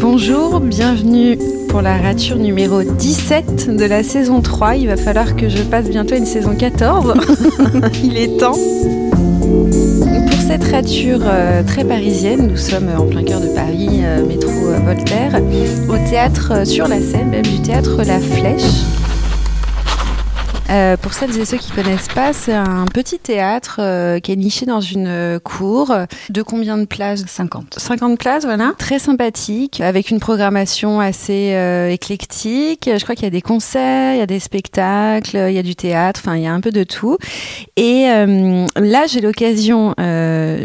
Bonjour, bienvenue pour la rature numéro 17 de la saison 3. Il va falloir que je passe bientôt une saison 14. Il est temps. Pour cette rature euh, très parisienne, nous sommes en plein cœur de Paris, euh, métro euh, Voltaire, au théâtre sur la scène, même du théâtre La Flèche. Euh, pour celles et ceux qui connaissent pas, c'est un petit théâtre euh, qui est niché dans une euh, cour. De combien de places? 50. 50 places, voilà. Très sympathique, avec une programmation assez euh, éclectique. Je crois qu'il y a des concerts, il y a des spectacles, il y a du théâtre, enfin il y a un peu de tout. Et là, j'ai l'occasion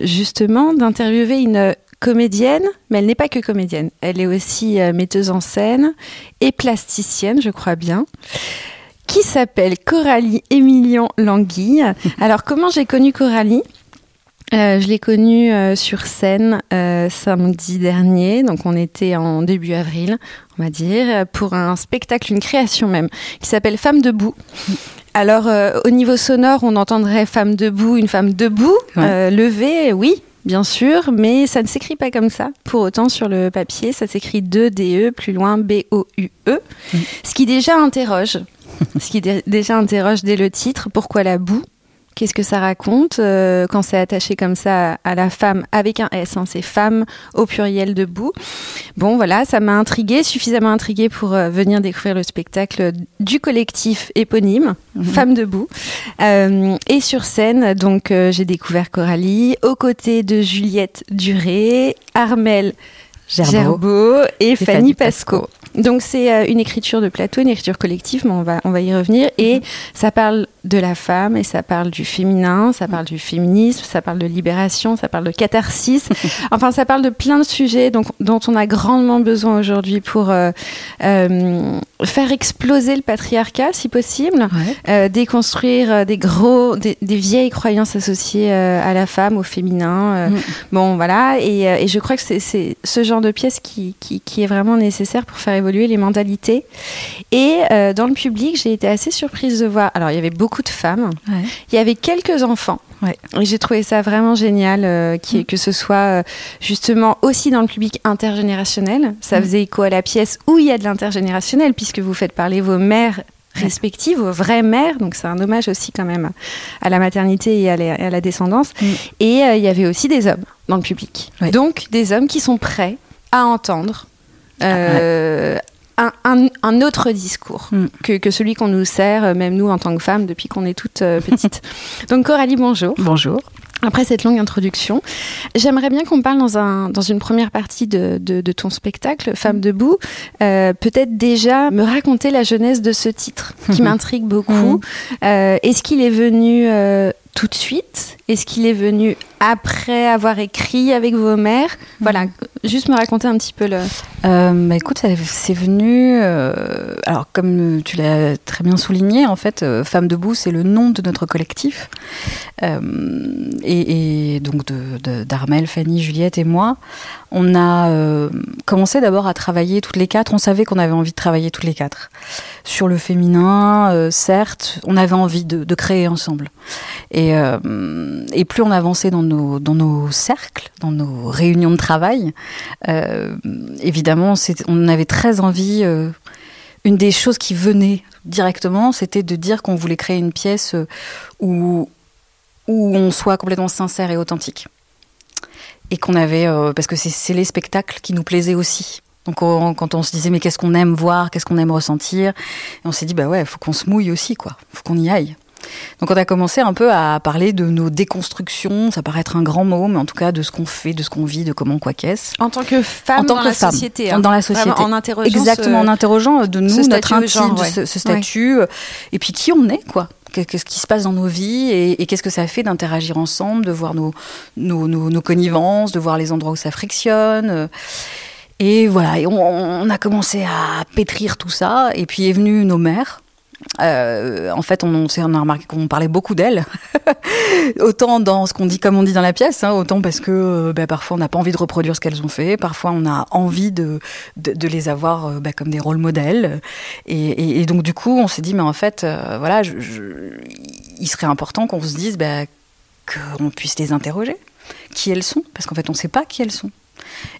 justement d'interviewer une comédienne, mais elle n'est pas que comédienne. Elle est aussi metteuse en scène et plasticienne, je crois bien qui s'appelle Coralie Émilion Languille. Alors, comment j'ai connu Coralie? Euh, je l'ai connue euh, sur scène euh, samedi dernier, donc on était en début avril, on va dire, pour un spectacle, une création même, qui s'appelle Femme debout. Alors au niveau sonore, on entendrait femme debout, une femme debout, Ouais. levée, oui, bien sûr, mais ça ne s'écrit pas comme ça. Pour autant, sur le papier, ça s'écrit 2-D-E, plus loin B-O-U-E, Mm. ce qui déjà interroge, ce qui dé- déjà interroge dès le titre, pourquoi la boue? Qu'est-ce que ça raconte? Euh, quand c'est attaché comme ça à, la femme avec un S hein, C'est femme au pluriel debout. Bon, voilà, ça m'a intriguée, suffisamment intriguée pour euh, venir découvrir le spectacle du collectif éponyme, Mhm. Femme debout. Euh, et sur scène, donc j'ai découvert Coralie aux côtés de Juliette Duré, Armel Gerbeau. Gerbeau et, Fanny Fanny Pasco. Donc c'est euh, une écriture de plateau, une écriture collective, mais on va, on va y revenir. Et ça parle de la femme et ça parle du féminin, ça parle du féminisme, ça parle de libération, ça parle de catharsis. enfin, ça parle de plein de sujets donc, dont on a grandement besoin aujourd'hui pour euh, euh, faire exploser le patriarcat, si possible. Ouais. Euh, déconstruire des gros, des, des vieilles croyances associées à la femme, au féminin. Mm. Bon, voilà. Et, et je crois que c'est- c'est ce genre de pièce qui, qui, qui est vraiment nécessaire pour faire évoluer les mentalités. Et euh, dans le public, j'ai été assez surprise de voir. Alors, il y avait beaucoup de femmes. Ouais. Il y avait quelques enfants. Ouais. Et j'ai trouvé ça vraiment génial euh, Mm. que ce soit euh, justement aussi dans le public intergénérationnel. Ça Mm. faisait écho à la pièce où il y a de l'intergénérationnel, puisque vous faites parler vos mères respectives, vos vraies mères. Donc c'est un hommage aussi quand même à la maternité et à la, à la descendance. Mm. Et euh, il y avait aussi des hommes dans le public. Donc des hommes qui sont prêts à entendre. Euh, un, un- un autre discours Mm. que, que celui qu'on nous sert, euh, même nous en tant que femmes, depuis qu'on est toutes euh, petites. Donc Coralie, bonjour. Bonjour. Après cette longue introduction, j'aimerais bien qu'on parle dans, un, dans une première partie de, de, de ton spectacle, Femme debout, euh, peut-être déjà me raconter la jeunesse de ce titre qui m'intrigue beaucoup. Euh, Est-ce qu'il est venu euh, tout de suite Est-ce qu'il est venu après avoir écrit avec vos mères Voilà, juste me raconter un petit peu le... Euh, bah, écoute, c'est venu. euh, alors, comme tu l'as très bien souligné, en fait, euh, Femme debout, c'est le nom de notre collectif. Euh, et, et donc de- de- d'Armel, Fanny, Juliette et moi, on a commencé d'abord à travailler toutes les quatre. On savait qu'on avait envie de travailler toutes les quatre sur le féminin. certes, on avait envie de, de créer ensemble. Et, euh, et plus on avançait dans nos, dans nos cercles, dans nos réunions de travail, euh, évidemment, on avait très envie. euh, une des choses qui venait directement, c'était de dire qu'on voulait créer une pièce où, où on soit complètement sincère et authentique. Et qu'on avait, parce que c'est les spectacles qui nous plaisaient aussi. Donc on- quand on se disait mais qu'est-ce qu'on aime voir, qu'est-ce qu'on aime ressentir, on s'est dit bah ouais, faut qu'on se mouille aussi quoi, faut qu'on y aille. Donc on a commencé un peu à parler de nos déconstructions, ça paraît être un grand mot, mais en tout cas de ce qu'on fait, de ce qu'on vit, de comment quoi qu'est-ce. En tant que femme En tant dans que la femme, société. dans la société. Vraiment, en interrogeant Exactement, en interrogeant euh, de nous, ce notre intime, genre, ouais. ce, ce statut, euh, et puis qui on est, quoi. Qu'est- Qu'est-ce qui se passe dans nos vies et, et qu'est-ce que ça fait d'interagir ensemble, de voir nos, nos, nos, nos connivences, de voir les endroits où ça frictionne. euh. Et voilà, et on, on a commencé à pétrir tout ça, et puis est venue nos mères. Euh, en fait, on, on, on, a remarqué qu'on parlait beaucoup d'elle, autant dans ce qu'on dit, comme on dit dans la pièce, hein, autant parce que euh, bah, parfois on n'a pas envie de reproduire ce qu'elles ont fait, parfois on a envie de, de, de les avoir euh, bah, comme des rôles modèles. Et, et, et, donc du coup, on s'est dit, mais en fait, voilà, je, je, il serait important qu'on se dise bah, qu'on puisse les interroger, qui elles sont, parce qu'en fait, on ne sait pas qui elles sont.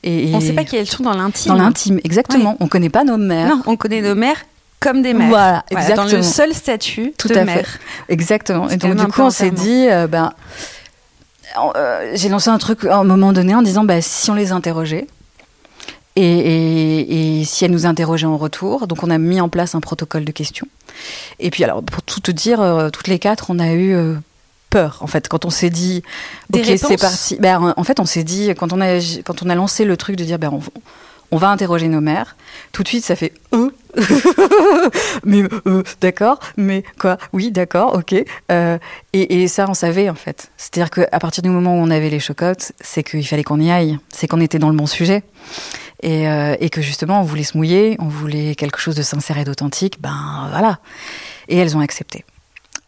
Et, on ne sait pas qui elles sont dans l'intime. Dans l'intime, exactement. Ouais. On ne connaît pas nos mères. Non, on connaît nos mères comme des mères. Voilà, exactement. Dans le seul statut Tout de à mère. Fait. Exactement. Et donc du coup, on s'est dit, euh, ben, euh, j'ai lancé un truc à un moment donné en disant, ben, si on les interrogeait. Et, et, et, si elles nous interrogeaient en retour, donc on a mis en place un protocole de questions. Et puis alors, pour tout te dire, euh, toutes les quatre, on a eu peur en fait quand on s'est dit ok c'est parti ben, en fait on s'est dit quand on a quand on a lancé le truc de dire ben on, on va interroger nos mères tout de suite ça fait euh mais euh, d'accord mais quoi? Oui d'accord ok. Euh, et, et, ça on savait en fait. C'est à dire qu'à partir du moment où on avait les chocottes c'est qu'il fallait qu'on y aille. C'est qu'on était dans le bon sujet. Et, euh, et, que justement on voulait se mouiller on voulait quelque chose de sincère et d'authentique ben voilà. Et elles ont accepté.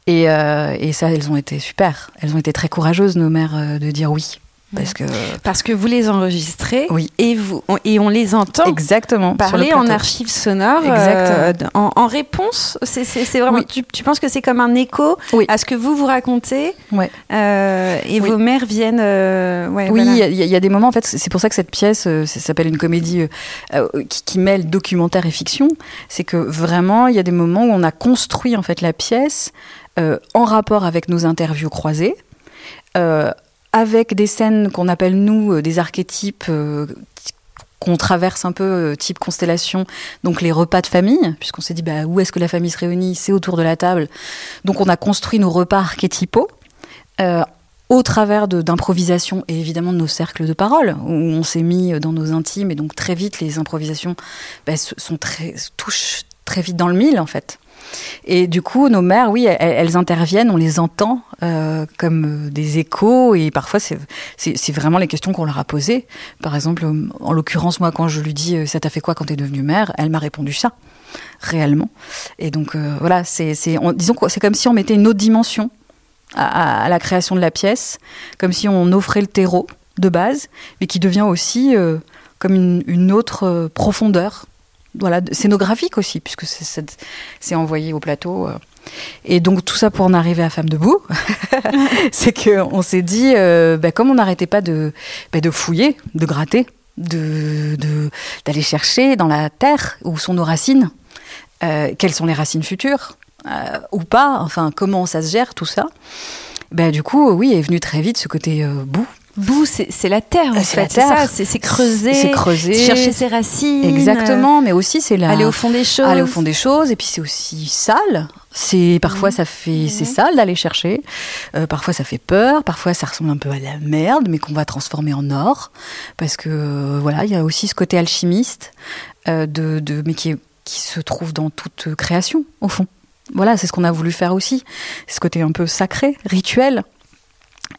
Et, et, ça, elles ont été super. Elles ont été très courageuses, nos mères, de dire oui. Parce que, parce que vous les enregistrez oui. et, vous, on, et on les entend Exactement, parler en archives sonores euh, en, en, réponse. C'est vraiment, oui. tu, tu, penses que c'est comme un écho oui. à ce que vous vous racontez euh, et vos mères viennent. euh, ouais, oui, il voilà. y, y, a des moments, en fait, c'est pour ça que cette pièce euh, ça s'appelle une comédie qui, qui, mêle documentaire et fiction. C'est que vraiment, il y a des moments où on a construit en fait la pièce en rapport avec nos interviews croisées, euh, avec des scènes qu'on appelle nous euh, des archétypes euh, qu'on traverse un peu euh, type constellation, donc les repas de famille, puisqu'on s'est dit bah, où est-ce que la famille se réunit, c'est autour de la table. Donc on a construit nos repas archétypaux au travers d'improvisation et évidemment de nos cercles de parole, où on s'est mis dans nos intimes et donc très vite les improvisations bah, sont très, touchent très vite dans le mille en fait. Et du coup, nos mères, oui, elles, interviennent, on les entend euh, comme des échos, et parfois c'est vraiment les questions qu'on leur a posées. Par exemple, en l'occurrence, moi, quand je lui dis ça t'a fait quoi quand t'es devenue mère, elle m'a répondu ça, réellement. Et donc euh, voilà, c'est disons c'est comme si on mettait une autre dimension à, la création de la pièce, comme si on offrait le terreau de base, mais qui devient aussi euh, comme une autre profondeur voilà, scénographique aussi, puisque c'est envoyé au plateau. Et donc tout ça pour en arriver à Femme debout, c'est qu'on s'est dit, euh, bah, comme on n'arrêtait pas de, bah, de fouiller, de gratter, d'aller de, de, chercher dans la terre où sont nos racines, euh, quelles sont les racines futures, euh, ou pas, enfin comment ça se gère tout ça. Bah, du coup, oui, est venu très vite ce côté bout, bout, c'est la terre en fait. C'est ça, c'est creuser, c'est creuser, chercher ses racines. Exactement, mais aussi c'est aller au fond des choses. Aller au fond des choses, et puis c'est aussi sale. C'est parfois mmh. ça fait, c'est mmh. sale d'aller chercher. Euh, parfois ça fait peur. Parfois ça ressemble un peu à la merde, mais qu'on va transformer en or, parce que euh, voilà, il y a aussi ce côté alchimiste euh, de, de, mais qui, est, qui se trouve dans toute création au fond. Voilà, c'est ce qu'on a voulu faire aussi. Ce côté un peu sacré, rituel,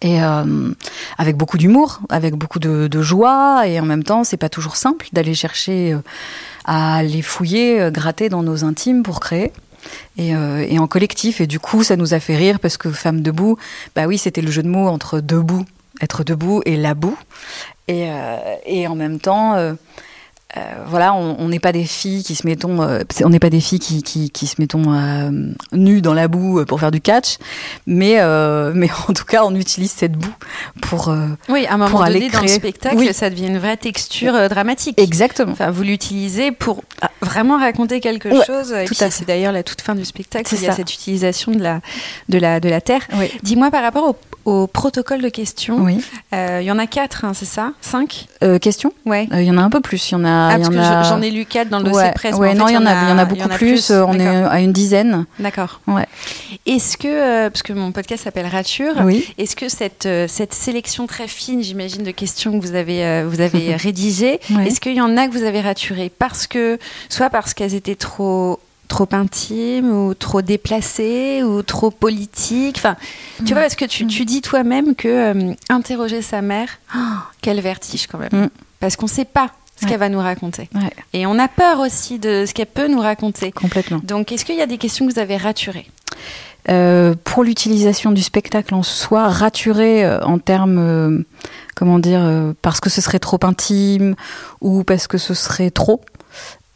et euh, avec beaucoup d'humour, avec beaucoup de, de, joie, et en même temps, c'est pas toujours simple d'aller chercher euh, à les fouiller, euh, gratter dans nos intimes pour créer. Et, euh, et, en collectif, et du coup, ça nous a fait rire parce que Femme debout, bah oui, c'était le jeu de mots entre debout, être debout, et la boue. Et, euh, et en même temps, euh, voilà, on n'est pas des filles qui se mettons, euh, on n'est pas des filles qui, qui, qui se mettons euh, nues dans la boue pour faire du catch, mais mais en tout cas, on utilise cette boue pour oui, à un moment pour donné aller dans le spectacle, oui. ça devient une vraie texture dramatique. Exactement. Enfin, vous l'utilisez pour vraiment raconter quelque ouais, chose. Et c'est d'ailleurs la toute fin du spectacle. Il y a ça. cette utilisation de la de la de la terre. Oui. Dis-moi par rapport au au protocole de questions. Oui. Euh, il y en a quatre, hein, c'est ça? Cinq? Euh, Questions? Ouais. Il y en a un peu plus. Il y en a. Ah, y parce en que a... j'en ai lu quatre dans le dossier ouais, presse. Ouais, non, il y en a, il y en a beaucoup y en a plus. plus. On est à une dizaine. D'accord. Ouais. Est-ce que, euh, parce que mon podcast s'appelle Rature, oui. est-ce que cette, euh, cette sélection très fine, j'imagine, de questions que vous avez, euh, vous avez rédigées, est-ce qu'il y en a que vous avez raturées? Parce que, soit parce qu'elles étaient trop trop intimes ou trop déplacées ou trop politiques enfin tu Mm. vois parce que tu, tu dis toi-même que euh, interroger sa mère oh, quel vertige quand même Mm. parce qu'on sait pas ce qu'elle va nous raconter. Ouais. Et on a peur aussi de ce qu'elle peut nous raconter. Complètement. Donc, est-ce qu'il y a des questions que vous avez raturées? Euh, pour l'utilisation du spectacle en soi, raturé euh, en termes, euh, comment dire, parce que ce serait trop intime ou parce que ce serait trop,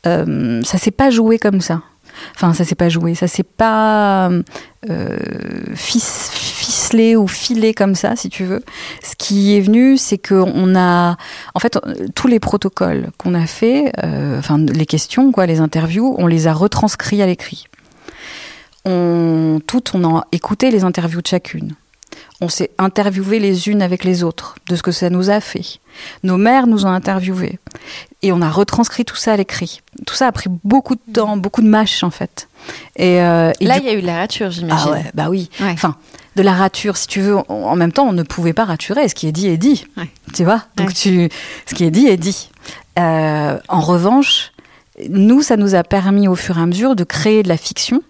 euh, ça s'est pas joué comme ça. Enfin, ça s'est pas joué, ça s'est pas euh, fic- ficelé ou filé comme ça, si tu veux. Ce qui est venu, c'est qu'on a, en fait, tous les protocoles qu'on a fait, euh, enfin les questions, quoi, les interviews, on les a retranscrits à l'écrit on, toutes, on a écouté les interviews de chacune. On s'est interviewé les unes avec les autres de ce que ça nous a fait. Nos mères nous ont interviewés. Et on a retranscrit tout ça à l'écrit. Tout ça a pris beaucoup de temps, beaucoup de mâches en fait. Et, euh, et Là, du- il y a eu de la rature, j'imagine. ah ouais, bah oui. Ouais. Enfin, de la rature, si tu veux. En en même temps, on ne pouvait pas raturer. Ce qui est dit est dit. Ouais. Tu vois? Donc, Ouais. tu, ce qui est dit est dit. Euh, en revanche, nous, ça nous a permis au fur et à mesure de créer de la fiction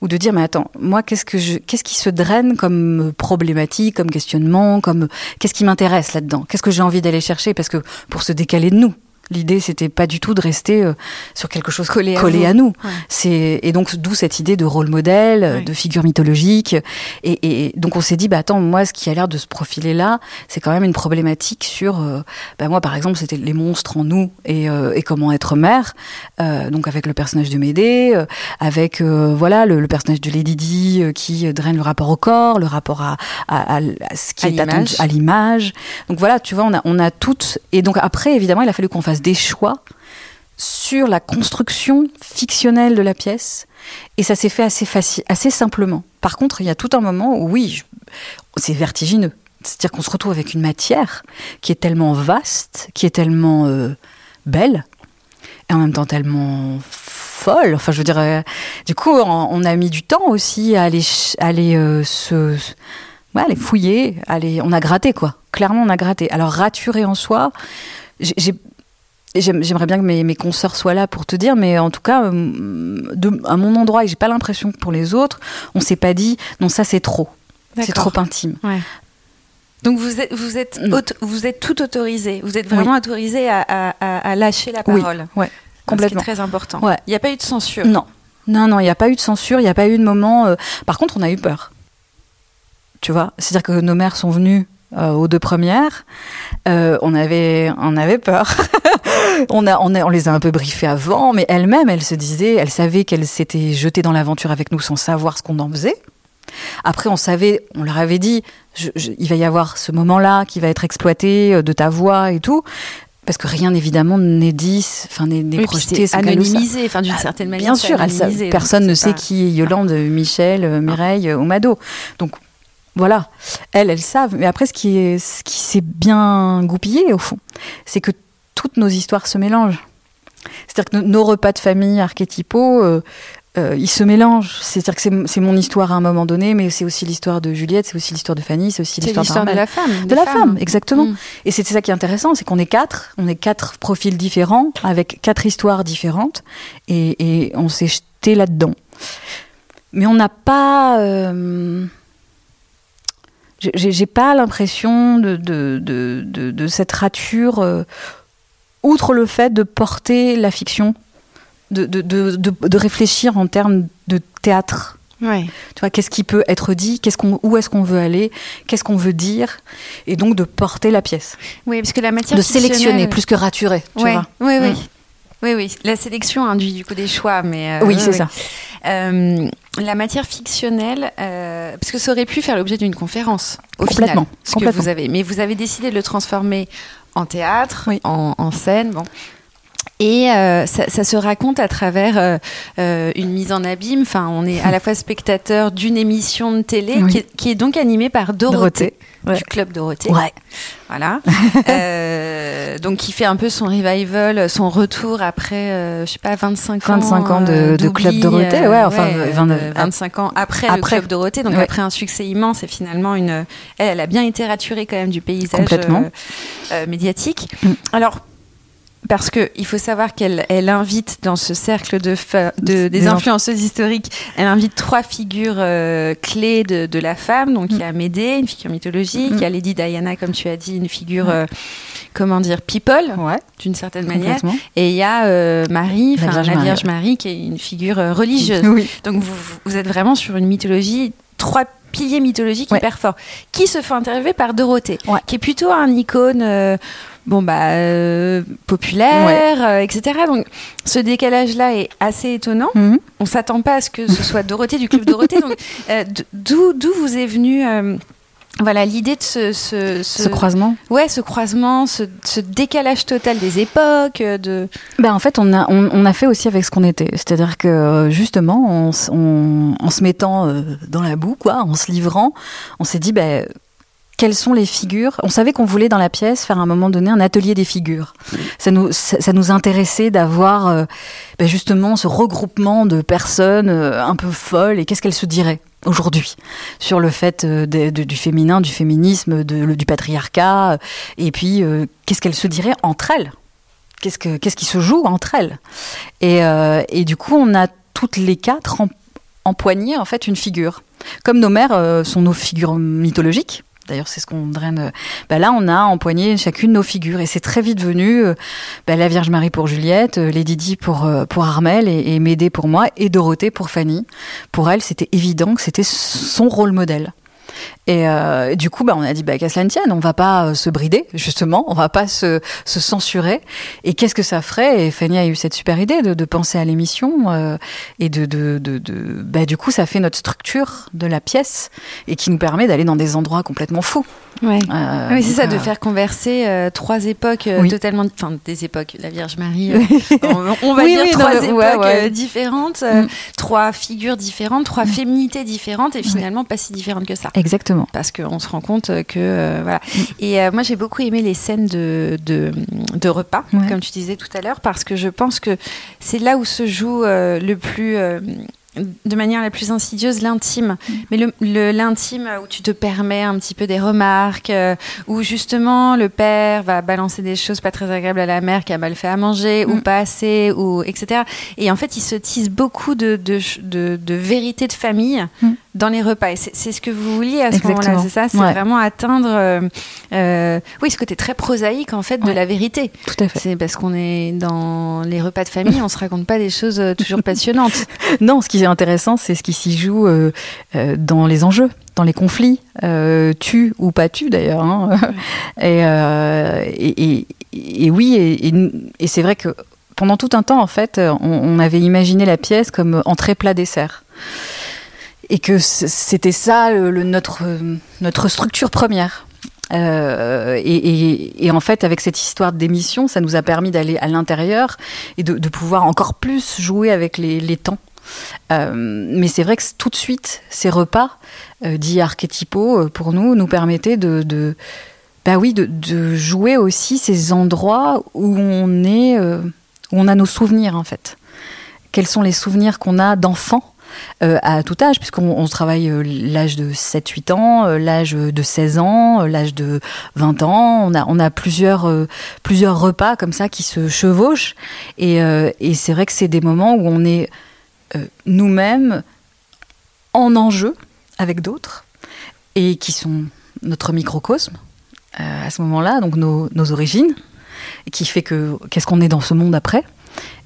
ou de dire mais attends moi qu'est-ce que je qu'est-ce qui se draine comme problématique comme questionnement comme qu'est-ce qui m'intéresse là-dedans? Qu'est-ce que j'ai envie d'aller chercher? Parce que pour se décaler de nous l'idée c'était pas du tout de rester euh, sur quelque chose Collé à collé à nous Ouais. c'est et donc d'où cette idée de rôle modèle, euh, Ouais. de figure mythologique. Et, et donc on s'est dit bah attends moi ce qui a l'air de se profiler là, c'est quand même une problématique sur euh, bah moi par exemple c'était les monstres en nous et, euh, et comment être mère. Euh, donc avec le personnage de Médée, euh, avec euh, voilà le, le personnage de Lady Di qui draine le rapport au corps, le rapport à, à, à- ce qui À est attendu à l'image. Donc voilà tu vois on a on a toutes et donc après évidemment il a fallu qu'on fasse des choix sur la construction fictionnelle de la pièce et ça s'est fait assez assez simplement. Par contre, il y a tout un moment où oui, c'est vertigineux. C'est-à-dire qu'on se retrouve avec une matière qui est tellement vaste, qui est tellement euh, belle et en même temps tellement folle. Enfin, je veux dire, euh, du coup, on, a mis du temps aussi à aller, aller euh, se, ouais, aller fouiller, aller, on a gratté quoi. Clairement, on a gratté. Alors raturer en soi, j'ai- J'aimerais bien que mes, mes consoeurs soient là pour te dire, mais en tout cas, euh, de, à mon endroit, et j'ai pas l'impression que pour les autres, on s'est pas dit, non, ça c'est trop, c'est trop intime. Ouais. Donc vous êtes, vous êtes, vous êtes tout autorisé. Vous êtes vraiment autorisé à, à- à- à lâcher la Oui, parole. ouais, complètement. Ce qui est très important. Ouais. Il n'y a pas eu de censure. Non, non, non, il n'y a pas eu de censure, il n'y a pas eu de moment. euh, Par contre, on a eu peur. Tu vois, c'est-à-dire que nos mères sont venues euh, aux deux premières. Euh, on avait, on avait peur. on a, on a, on les a un peu briefées avant, mais elles-mêmes, elles se disaient, elles savaient qu'elles s'étaient jetées dans l'aventure avec nous sans savoir ce qu'on en faisait. Après, on savait, on leur avait dit, je- je- il va y avoir ce moment-là qui va être exploité euh, de ta voix et tout. Parce que rien évidemment n'est dit, enfin n'est Oui, projeté anonymisé, enfin d'une Ah, certaine manière. Bien sûr, elle personne ne sait pas- qui est Yolande, Michel, euh, Mireille euh, ou Mado. Donc voilà, elles, elles savent. Mais après, ce qui est, ce qui s'est bien goupillé au fond, c'est que toutes nos histoires se mélangent. C'est-à-dire que nos, repas de famille archétypaux, euh, euh, ils se mélangent. C'est-à-dire que c'est mon histoire à un moment donné, mais c'est aussi l'histoire de Juliette, c'est aussi l'histoire de Fanny, c'est aussi l'histoire de la femme. De la femmes. femme, exactement. Mm. Et c'est ça qui est intéressant, c'est qu'on est quatre, on est quatre profils différents, avec quatre histoires différentes, et, et on s'est jeté là-dedans. Mais on n'a pas... euh, j'ai- pas l'impression de, de, de, de- de cette rature, euh, outre le fait de porter la fiction, de, de, de, de, réfléchir en termes de théâtre. Ouais. Tu vois, qu'est-ce qui peut être dit, qu'est-ce qu'on, où est-ce qu'on veut aller, qu'est-ce qu'on veut dire, et donc de porter la pièce, Oui, parce que la matière de sélectionner plus que raturer. Tu Ouais, vois. oui, oui. Mm. Oui, oui. La sélection induit du coup des choix, mais euh, Oui, c'est oui. ça. Euh, la matière fictionnelle, euh, parce que ça aurait pu faire l'objet d'une conférence au Complètement, final, ce que complètement. vous avez, mais vous avez décidé de le transformer en théâtre, Oui. en, en scène, bon. Et euh, ça, ça se raconte à travers euh, euh, une mise en abîme. Enfin, on est à la fois spectateur d'une émission de télé Oui. qui, est, qui est donc animée par Dorothée, Dorothée, ouais. du club Dorothée. Ouais. Voilà. Euh, donc, qui fait un peu son revival, son retour après, euh, je sais pas, 25 ans. 25 ans de- euh, de Club Dorothée, ouais, enfin, euh, 20 euh, 25 ans après, le après. Club Dorothée. Donc, après un succès immense et finalement, une, elle, elle a bien été raturée quand même du paysage médiatique. Mm. Alors, parce que il faut savoir qu'elle elle invite dans ce cercle de, des Des inf- influenceuses historiques, elle invite trois figures euh, clés de, de la femme. Donc il y a Médée, une figure mythologique, Mm. il y a Lady Diana, comme tu as dit, une figure euh, comment dire, people, Ouais, d'une certaine manière. Et il y a euh, Marie, La enfin la Vierge Vierge, Marie, Marie, qui est une figure religieuse. Oui. Donc vous, vous êtes vraiment sur une mythologie, trois piliers mythologiques Ouais. hyper forts, qui se fait interviewer par Dorothée, Ouais. qui est plutôt un icône. Bon bah euh, populaire, euh, etc. Donc ce décalage-là est assez étonnant. Mhm. On s'attend pas à ce que ce soit Dorothée du club Dorothée. Donc euh, d'où d'où vous est venue voilà l'idée de ce, ce, Ce croisement. ouais ce croisement, ce, ce décalage total des époques, de Ben, en fait, on a, on, on a fait aussi avec ce qu'on était. C'est-à-dire que, justement, en, s- on- en se mettant dans la boue, quoi, en se livrant, on s'est dit, ben, quelles sont les figures On savait qu'on voulait dans la pièce faire à un moment donné un atelier des figures. Ça nous, intéressait d'avoir euh, ben, justement ce regroupement de personnes euh, un peu folles et qu'est-ce qu'elles se diraient aujourd'hui sur le fait euh, du féminin, du féminisme, du patriarcat, et puis qu'est-ce qu'elles se diraient entre elles? Qu'est-ce, que, qu'est-ce qui se joue entre elles? Et, et du coup, on a toutes les quatre em- empoigné en fait une figure. Comme nos mères sont nos figures mythologiques. D'ailleurs, c'est ce qu'on draine. euh, bah là, on a empoigné chacune nos figures et c'est très vite venu euh, bah, la Vierge Marie pour Juliette, euh, Lady Di pour pour Armel et Médée pour moi et Dorothée pour Fanny. Pour elle, c'était évident que c'était son rôle modèle. Et euh, du coup, bah, on a dit, bah, qu'à cela ne tienne, on va pas euh, se brider, justement, on va pas se, se censurer. Et qu'est-ce que ça ferait? Et Fanny a eu cette super idée de, de penser à l'émission. euh, et de, de, de, de- bah, du coup, ça fait notre structure de la pièce et qui nous permet d'aller dans des endroits complètement fous. ouais. Euh, oui, c'est ça, de euh, faire converser trois époques Oui. totalement, enfin des époques. La Vierge Marie, on, on va Oui, dire oui, trois époques ouais, ouais. différentes, Mm. trois figures différentes, trois féminités différentes, et finalement pas si différentes que ça. Exactement. Parce qu'on se rend compte que euh, voilà. Mm. Et euh, moi j'ai beaucoup aimé les scènes de de, de repas, Ouais. comme tu disais tout à l'heure, parce que je pense que c'est là où se joue euh, le plus de manière la plus insidieuse l'intime mais le- l'intime où tu te permets un petit peu des remarques euh, où justement le père va balancer des choses pas très agréables à la mère qui a mal fait à manger ou Mm. pas assez ou etc et en fait il se tisse beaucoup de de, de, de vérité de famille Mm. Dans les repas et c'est ce que vous vouliez à ce moment-là c'est ça? C'est Ouais. vraiment atteindre euh, euh, oui ce côté très prosaïque en fait de la vérité Tout à fait. c'est parce qu'on est dans les repas de famille on se raconte pas des choses euh, toujours passionnantes Non, ce qui est intéressant, c'est ce qui s'y joue euh, euh, dans les enjeux, dans les conflits, tu ou pas tu d'ailleurs. hein. Et, et, et- et oui, et c'est vrai que pendant tout un temps, en fait, on, on avait imaginé la pièce comme entrée plat dessert. Et que c'était ça notre, notre structure première. Euh, et, en fait, avec cette histoire d'émission, ça nous a permis d'aller à l'intérieur et de, pouvoir encore plus jouer avec les, temps. Euh, mais c'est vrai que tout de suite, ces repas euh, dits archétypaux, euh, pour nous, nous permettaient de, de bah oui, de, de jouer aussi ces endroits où on est, où on a nos souvenirs en fait. Quels sont les souvenirs qu'on a d'enfants euh, à tout âge, puisqu'on on travaille euh, l'âge de 7-8 ans, euh, l'âge de 16 ans, l'âge de 20 ans. On a, plusieurs, repas comme ça qui se chevauchent. Et, c'est vrai que c'est des moments où on est nous-mêmes en enjeu avec d'autres et qui sont notre microcosme à ce moment-là, donc nos, nos origines, et qui fait que qu'est-ce qu'on est dans ce monde après.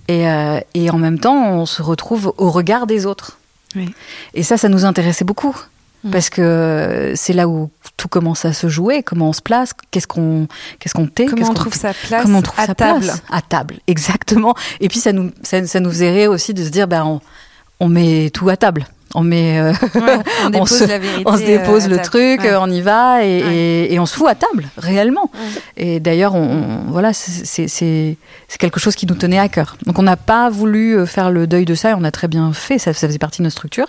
Et, euh, et en même temps, on se retrouve au regard des autres. Oui. Et ça, ça nous intéressait beaucoup. Mm. Parce que c'est là où tout commence à se jouer, comment on se place, qu'est-ce qu'on qu'est-ce qu'on tait, comment on trouve sa place comment on trouve à sa table place à table, exactement. Et puis ça nous ça, ça nous faisait rire aussi de se dire ben on, on met tout à table, on met euh, Ouais, on dépose se- la vérité on se dépose euh, le truc, Ouais. on y va et, Ouais. et- et on se fout à table réellement. Ouais. Et d'ailleurs on, on- voilà c'est- quelque chose qui nous tenait à cœur. Donc on n'a pas voulu euh, faire le deuil de ça et on a très bien fait, ça, ça faisait partie de notre structure.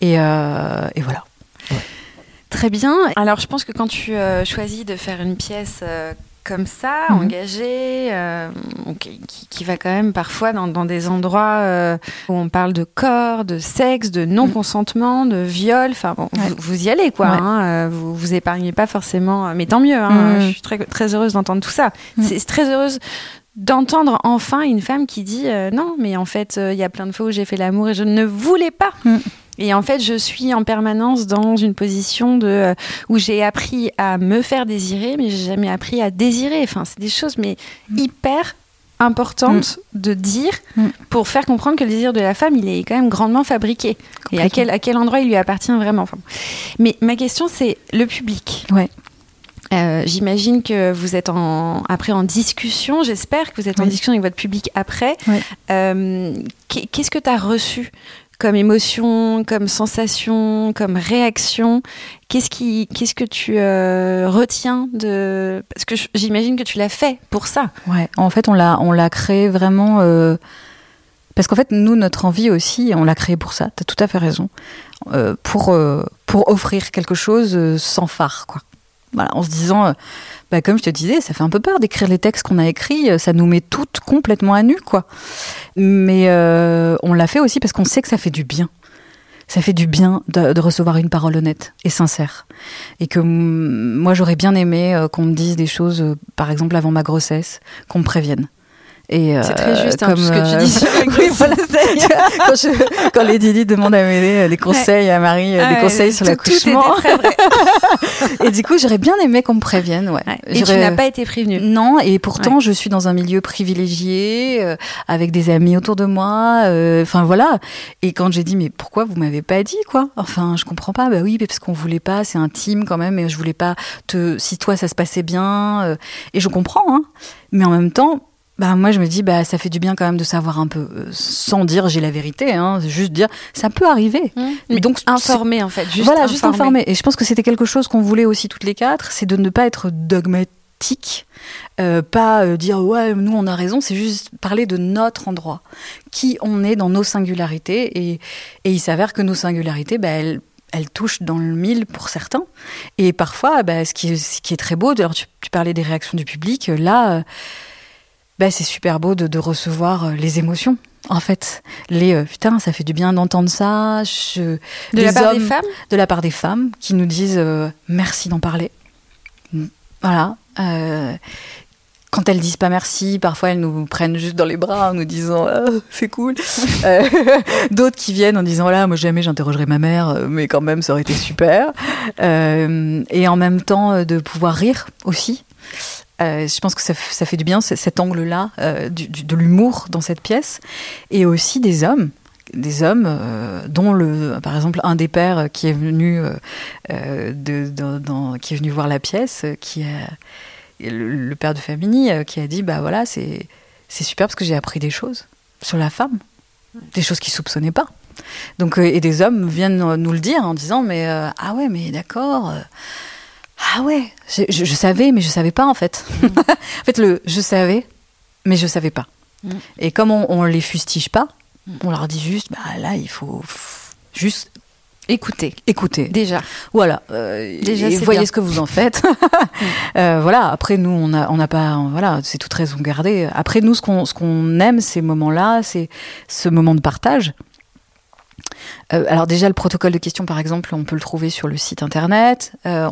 Et, euh, et voilà. Très bien. Alors, je pense que quand tu euh, choisis de faire une pièce euh, comme ça, Mhm. engagée, euh, qui, va quand même parfois dans, dans des endroits euh, où on parle de corps, de sexe, de non-consentement, de viol, enfin, bon, Ouais. vous, vous y allez, quoi. Ouais. hein, euh, vous vous épargnez pas forcément, mais tant mieux. hein, Mhm. Je suis très, très heureuse d'entendre tout ça. Mhm. C'est très heureuse d'entendre enfin une femme qui dit euh, non, mais en fait, il y a plein de fois où j'ai fait l'amour et je ne voulais pas. Et en fait, je suis en permanence dans une position de euh, où j'ai appris à me faire désirer, mais j'ai jamais appris à désirer. Enfin, c'est des choses mais mm. hyper importantes mm. de dire mm. pour faire comprendre que le désir de la femme, il est quand même grandement fabriqué. Et à quel, à quel endroit il lui appartient vraiment. Enfin, mais ma question, c'est le public. Ouais. Euh, j'imagine que vous êtes en, après en discussion, j'espère que vous êtes en discussion avec votre public après. Euh, qu'est-ce que tu as reçu comme émotion, comme sensation, comme réaction Qu'est-ce qui, qu'est-ce que tu euh, retiens de Parce que j'imagine que tu l'as fait pour ça. Ouais. En fait, on l'a, on l'a créé vraiment. Parce qu'en fait, nous, notre envie aussi, on l'a créé pour ça. Tu as tout à fait raison. pour, pour offrir quelque chose sans phare, quoi en se disant, euh, bah, comme je te disais, ça fait un peu peur d'écrire les textes qu'on a écrits, euh, ça nous met toutes complètement à nu, quoi. Mais euh, on l'a fait aussi parce qu'on sait que ça fait du bien. Ça fait du bien de, recevoir une parole honnête et sincère. Et que moi, j'aurais bien aimé qu'on me dise des choses, par exemple avant ma grossesse, qu'on me prévienne. Euh, c'est très juste hein, comme, ce que tu dis sur oui, voilà, quand, je, quand les Didi demandent à m'aider euh, des conseils à Marie, euh, des conseils sur l'accouchement. et du coup, j'aurais bien aimé qu'on me prévienne. Ouais. Et tu n'as pas été prévenue. Non, et pourtant, je suis dans un milieu privilégié, avec des amis autour de moi. Enfin voilà. Et quand j'ai dit mais pourquoi vous m'avez pas dit quoi? Enfin, je comprends pas. Bah oui, parce qu'on voulait pas. C'est intime quand même. Et je voulais pas te. Si toi ça se passait bien. et je comprends. Hein. Mais en même temps bah moi je me dis bah ça fait du bien quand même de savoir un peu euh, sans dire j'ai la vérité hein, juste dire ça peut arriver mmh. mais donc informer en fait juste voilà informer. juste informer et je pense que c'était quelque chose qu'on voulait aussi toutes les quatre c'est de ne pas être dogmatique euh, pas euh, dire ouais nous on a raison c'est juste parler de notre endroit qui on est dans nos singularités et, et il s'avère que nos singularités bah, elles elle touche dans le mille pour certains. Et parfois, bah, ce, qui est, ce qui est très beau, alors tu, tu parlais des réactions du public, là, bah, c'est super beau de, recevoir euh, les émotions. En fait, les euh, putain, ça fait du bien d'entendre ça. de la part des femmes, de la part des femmes qui nous disent euh, merci d'en parler. Mm. Voilà. quand elles disent pas merci, parfois elles nous prennent juste dans les bras en nous disant oh, c'est cool. D'autres qui viennent en disant voilà, moi jamais j'interrogerai ma mère, mais quand même ça aurait été super. et en même temps de pouvoir rire aussi. Euh, je pense que ça, fait du bien, cet angle-là, euh, de l'humour dans cette pièce. Et aussi des hommes, des hommes euh, dont par exemple, un des pères qui est venu, qui est venu voir la pièce, qui est le, père de famille, qui a dit, bah voilà, c'est super parce que j'ai appris des choses sur la femme, des choses qu'il soupçonnait pas. Donc, et des hommes viennent nous le dire en disant, mais ah ouais, mais d'accord ah ouais, je, savais, mais je savais pas en fait. Mm. en fait, le je savais, mais je savais pas. Mm. Et comme on, on les fustige pas, mm. on leur dit juste, bah là, il faut juste écouter. Écouter. Déjà. Voilà. Euh, Déjà, voyez ce que vous en faites. euh, voilà. Après, nous, on n'a on a pas, voilà, c'est toute raison gardée. Après, nous, ce qu'on, ce qu'on aime, ces moments-là, c'est ce moment de partage. Euh, alors déjà, le protocole de questions, par exemple, on peut le trouver sur le site internet. Euh,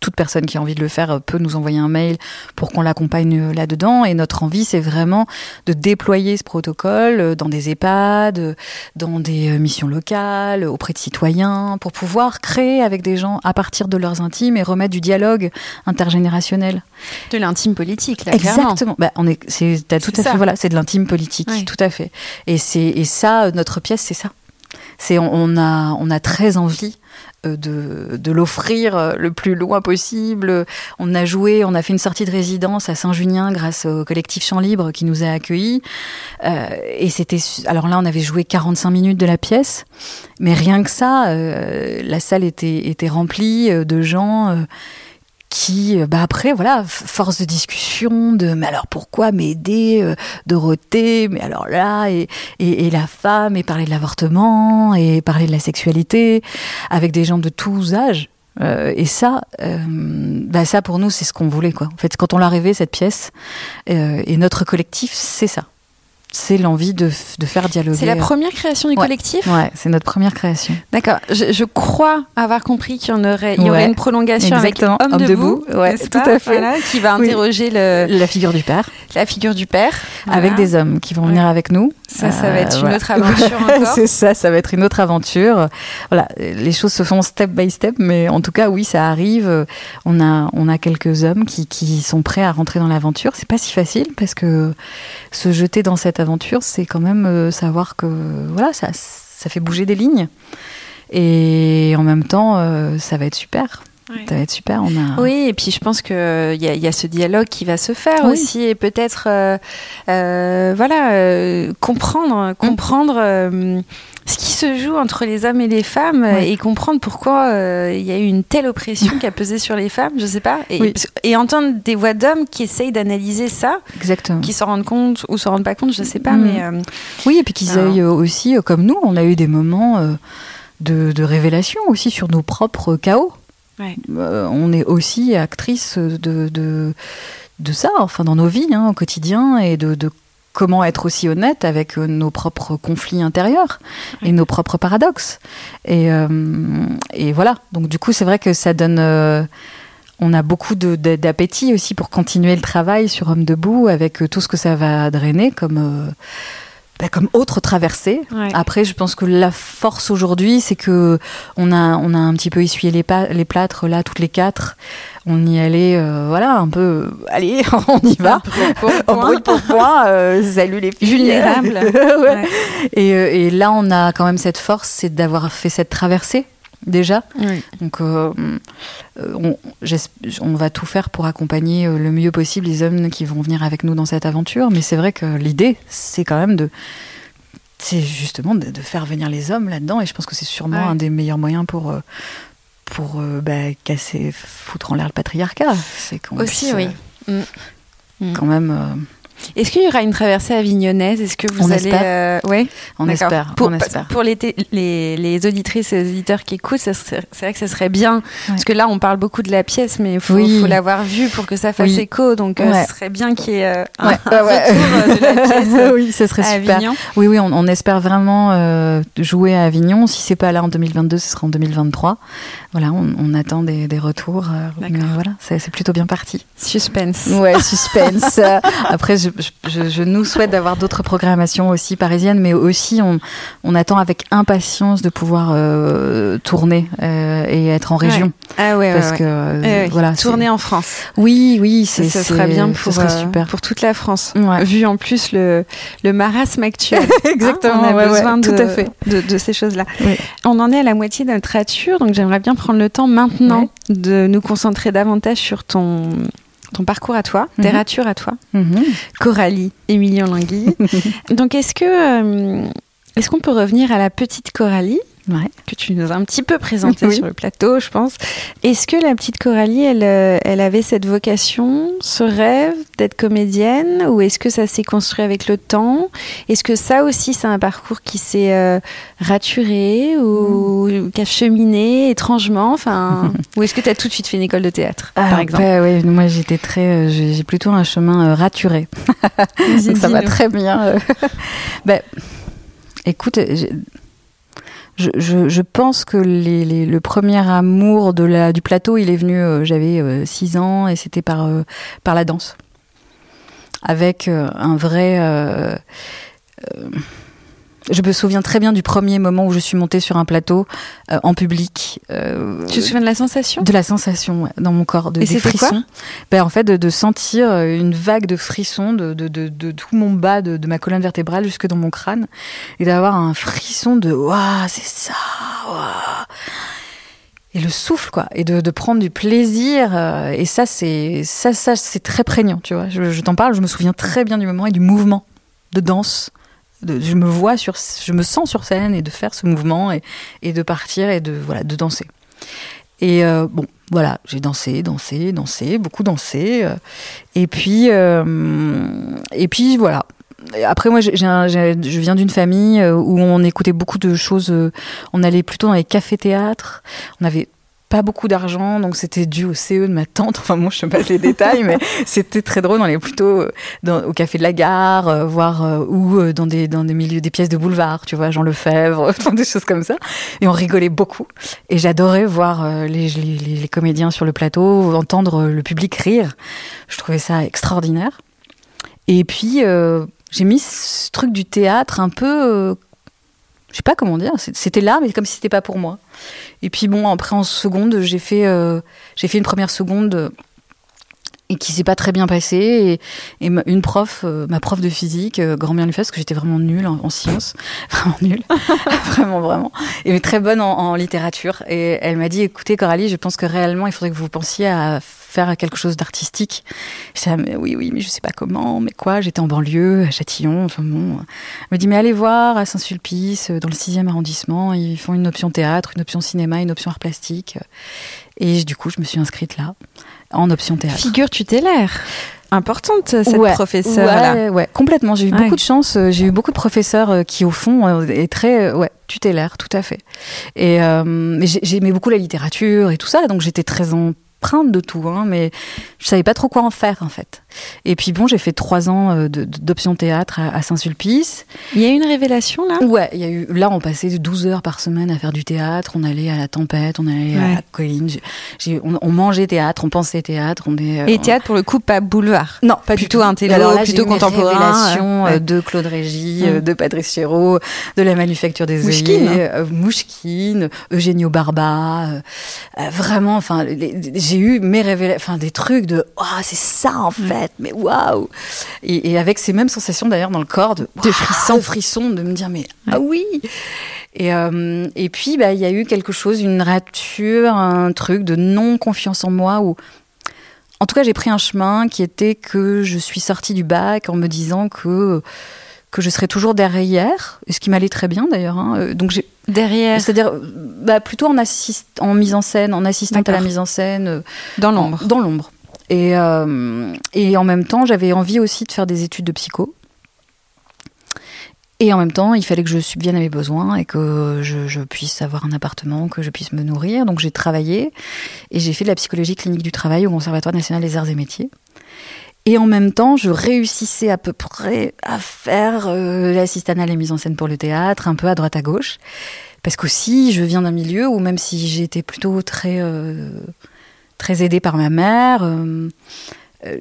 toute personne qui a envie de le faire euh, peut nous envoyer un mail pour qu'on l'accompagne là-dedans. Et notre envie, c'est vraiment de déployer ce protocole dans des EHPAD, dans des missions locales, auprès de citoyens, pour pouvoir créer avec des gens à partir de leurs intimes et remettre du dialogue intergénérationnel. De l'intime politique, là, Exactement. Bah, on est, c'est, tout à fait, voilà, c'est de l'intime politique, tout à fait. Et c'est, et ça, notre pièce, c'est ça. C'est on, a on a très envie euh, de, de l'offrir euh, le plus loin possible. On a joué, on a fait une sortie de résidence à Saint-Junien grâce au collectif Champ Libre qui nous a accueillis. Euh, et c'était, alors là, on avait joué 45 minutes de la pièce, mais rien que ça, la salle était, était remplie de gens qui, euh, bah après, voilà, force de discussion, de mais alors pourquoi m'aider, euh, Dorothée, mais alors là, et, et, la femme, et parler de l'avortement, et parler de la sexualité, avec des gens de tous âges. Euh, et ça, bah ça pour nous, c'est ce qu'on voulait, quoi. En fait, quand on l'a rêvé, cette pièce, et notre collectif, c'est ça. C'est l'envie de, de, faire dialoguer. C'est la première création du collectif? Ouais, c'est notre première création. D'accord. Je, je, crois avoir compris qu'il y, en aurait, il y aurait une prolongation Exactement. avec Homme, Homme debout, debout. Ouais, tout à fait. Voilà, qui va interroger oui. le, la figure du père. La figure du père. Voilà. Avec des hommes qui vont venir avec nous. Ça, ça va être euh, une voilà. autre aventure encore. c'est ça, ça va être une autre aventure. Voilà, les choses se font step by step, mais en tout cas, oui, ça arrive. On a, on a quelques hommes qui, qui sont prêts à rentrer dans l'aventure. C'est pas si facile parce que se jeter dans cette aventure, c'est quand même euh, savoir que voilà, ça, ça fait bouger des lignes. Et en même temps, euh, ça va être super. Ouais. Ça va être super. On a... Oui, et puis je pense qu'il y, a, y a ce dialogue qui va se faire oui. aussi, et peut-être, euh, euh, voilà, euh, comprendre, comprendre mmh. ce qui se joue entre les hommes et les femmes, et comprendre pourquoi il y a eu une telle oppression qui a pesé sur les femmes, je sais pas, et, oui. et entendre des voix d'hommes qui essayent d'analyser ça, Exactement. qui s'en rendent compte ou s'en rendent pas compte, je sais pas, mmh. mais oui, et puis qu'ils aillent aussi, comme nous, on a eu des moments de, de révélation aussi sur nos propres chaos. Ouais. Euh, on est aussi actrice de, de, de, ça, enfin dans nos vies, hein, au quotidien, et de, de, comment être aussi honnête avec nos propres conflits intérieurs ouais. et nos propres paradoxes. Et, euh, et voilà, donc du coup c'est vrai que ça donne... Euh, on a beaucoup d'appétit aussi pour continuer le travail sur Homme debout avec tout ce que ça va drainer comme bah, comme autre traversée. Ouais. Après, je pense que la force aujourd'hui, c'est que on a, on a un petit peu essuyé les, plâtres là, toutes les quatre. On y allait, euh, voilà, un peu. Allez, on y va. En brûle pour point. Euh, salut les filles. Vulnérables. ouais. Ouais. Et, euh, et, là, on a quand même cette force, c'est d'avoir fait cette traversée déjà. Oui. Donc, euh, on, on, va tout faire pour accompagner le mieux possible les hommes qui vont venir avec nous dans cette aventure. Mais c'est vrai que l'idée, c'est quand même de. C'est justement de, de, faire venir les hommes là-dedans. Et je pense que c'est sûrement ouais. un des meilleurs moyens pour. pour bah, casser, foutre en l'air le patriarcat. C'est Aussi, oui. Mm. Quand même. euh, est-ce qu'il y aura une traversée avignonnaise? Est-ce que vous on allez espère. Euh... Ouais, on espère. Pour, on espère. pour les, les, les, auditrices et les auditeurs qui écoutent, c'est vrai que ça serait bien ouais. parce que là, on parle beaucoup de la pièce, mais il faut, oui. faut l'avoir vue pour que ça fasse oui. écho. Donc, ouais. euh, ce serait bien qu'il y ait euh, un, ouais. un retour de la pièce. oui, ce serait super. Avignon. Oui, oui, on, on espère vraiment euh, jouer à Avignon. Si c'est pas là en 2022, ce sera en 2023. Voilà, on, on attend des, des retours. euh, mais voilà, c'est plutôt bien parti. Suspense. Ouais, suspense. Après, je, je, je nous souhaite d'avoir d'autres programmations aussi parisiennes, mais aussi on, on, attend avec impatience de pouvoir euh, tourner euh, et être en région. Ouais. Ah ouais, parce ouais, que ouais. voilà, tourner en France. Oui, oui, c'est ce serait bien pour ce super. pour toute la France. Vu en plus le le marasme actuel. Exactement. Hein, on a besoin de, tout à fait de, de ces choses-là. Oui. On en est à la moitié de notre donc j'aimerais bien prendre le temps maintenant de nous concentrer davantage sur ton ton parcours à toi, tes Mhm. ratures à toi. Mhm. Coralie, Émilien Langui. Donc, est-ce que euh, est-ce qu'on peut revenir à la petite Coralie Ouais. que tu nous as un petit peu présentée Oui. sur le plateau, je pense. Est-ce que la petite Coralie, elle, euh, elle avait cette vocation, ce rêve d'être comédienne, ou est-ce que ça s'est construit avec le temps? Est-ce que ça aussi, c'est un parcours qui s'est euh, raturé ou Mm. qui a cheminé étrangement? Enfin, ou est-ce que tu as tout de suite fait une école de théâtre, Ah, par exemple? bah, ouais, moi j'étais très, euh, j'ai plutôt un chemin euh, raturé. Donc ça va très bien. euh. Écoute, je, je, je pense que les, les- le premier amour de la, du plateau, il est venu, euh, j'avais 6 ans et c'était par, euh, par la danse. Avec euh, un vrai... je me souviens très bien du premier moment où je suis montée sur un plateau euh, en public. euh, Tu te souviens de la sensation? de la sensation dans mon corps, de, Et des quoi? frissons. ben, en fait, de, de sentir euh, une vague de frissons de, de, de, tout mon bas, de, de ma colonne vertébrale jusque dans mon crâne, et d'avoir un frisson de waouh, c'est ça, waouh. Et le souffle, quoi, et de, de prendre du plaisir. euh, et ça, c'est ça, ça, c'est très prégnant, tu vois. Je, je t'en parle, je me souviens très bien du moment et du mouvement de danse. Je me vois sur, je me sens sur scène et de faire ce mouvement et, de partir et de voilà, de danser. Et euh, bon, voilà, j'ai dansé, dansé, dansé, beaucoup dansé. euh, et puis, euh, et puis voilà. Après, moi, je viens d'une famille où on écoutait beaucoup de choses. On allait plutôt dans les cafés-théâtres. On avait pas beaucoup d'argent, donc c'était dû au CE de ma tante. Enfin, moi, je sais pas les détails, mais c'était très drôle. On allait plutôt dans, au café de la gare, voir ou dans des dans des milieux des pièces de boulevard, tu vois, Jean Lefebvre, des choses comme ça. Et on rigolait beaucoup. Et j'adorais voir les, les, les comédiens sur le plateau, entendre le public rire. Je trouvais ça extraordinaire. Et puis, euh, j'ai mis ce truc du théâtre un peu. Je sais pas comment dire, c'était là, mais comme si c'était pas pour moi. Et puis bon, après en seconde, j'ai fait, euh, j'ai fait une première seconde et qui s'est pas très bien passé. Et, une prof, euh, ma prof de physique, euh, grand bien lui fait, parce que j'étais vraiment nulle en, sciences, vraiment nulle, vraiment, vraiment, et mais très bonne en, littérature. Et elle m'a dit, écoutez Coralie, je pense que réellement, il faudrait que vous pensiez à faire quelque chose d'artistique. Je disais, oui, oui, mais je sais pas comment, mais quoi, j'étais en banlieue, à Châtillon, enfin bon. Elle me dit, mais allez voir à Saint-Sulpice, dans le 6e arrondissement, ils font une option théâtre, une option cinéma, une option art plastique. Et du coup, je me suis inscrite là en option théâtre. Figure tutélaire importante cette professeure là. Ouais, complètement. J'ai eu beaucoup de chance. Euh, j'ai eu beaucoup de professeurs euh, qui au fond euh, est très ouais tutélaire, tout à fait. Et j'aimais beaucoup la littérature et tout ça, donc j'étais très en de tout, hein, mais je savais pas trop quoi en faire en fait. Et puis bon, j'ai fait trois ans euh, d'option théâtre à, Saint-Sulpice. Il y a eu une révélation là? Ouais, il y a eu. Là, on passait 12 heures par semaine à faire du théâtre. On allait à la Tempête, on allait à la colline. on, mangeait théâtre, on pensait théâtre. On est, euh, Et théâtre pour le coup pas boulevard? Non, pas plutôt du tout. un Alors là, plutôt contemporain. Euh, de Claude Régis, mm. de Patrice Chéreau, de la Manufacture des œillets, Mouchkine, Eugenio Barba. vraiment, enfin, j'ai eu mes révélations, enfin des trucs de, oh, c'est ça en mm. Mais waouh et, avec ces mêmes sensations d'ailleurs dans le corps de, frissons. de frissons, de me dire mais ah oui et, euh, et puis bah il y a eu quelque chose, une rature, un truc de non confiance en moi ou en tout cas j'ai pris un chemin qui était que je suis sortie du bac en me disant que que je serais toujours derrière, ce qui m'allait très bien d'ailleurs. Hein. Euh, donc j'ai derrière, c'est-à-dire bah, plutôt en assist, en mise en scène, en assistante à la mise en scène, euh, dans l'ombre. Dans l'ombre. Et, euh, et en même temps, j'avais envie aussi de faire des études de psycho. Et en même temps, il fallait que je subvienne à mes besoins et que je, puisse avoir un appartement, que je puisse me nourrir. Donc j'ai travaillé et j'ai fait de la psychologie clinique du travail au Conservatoire national des arts et métiers. Et en même temps, je réussissais à peu près à faire euh, à la mise en scène pour le théâtre, un peu à droite à gauche. Parce qu'aussi, je viens d'un milieu où même si j'étais plutôt très... Euh, très aidée par ma mère. Euh, euh,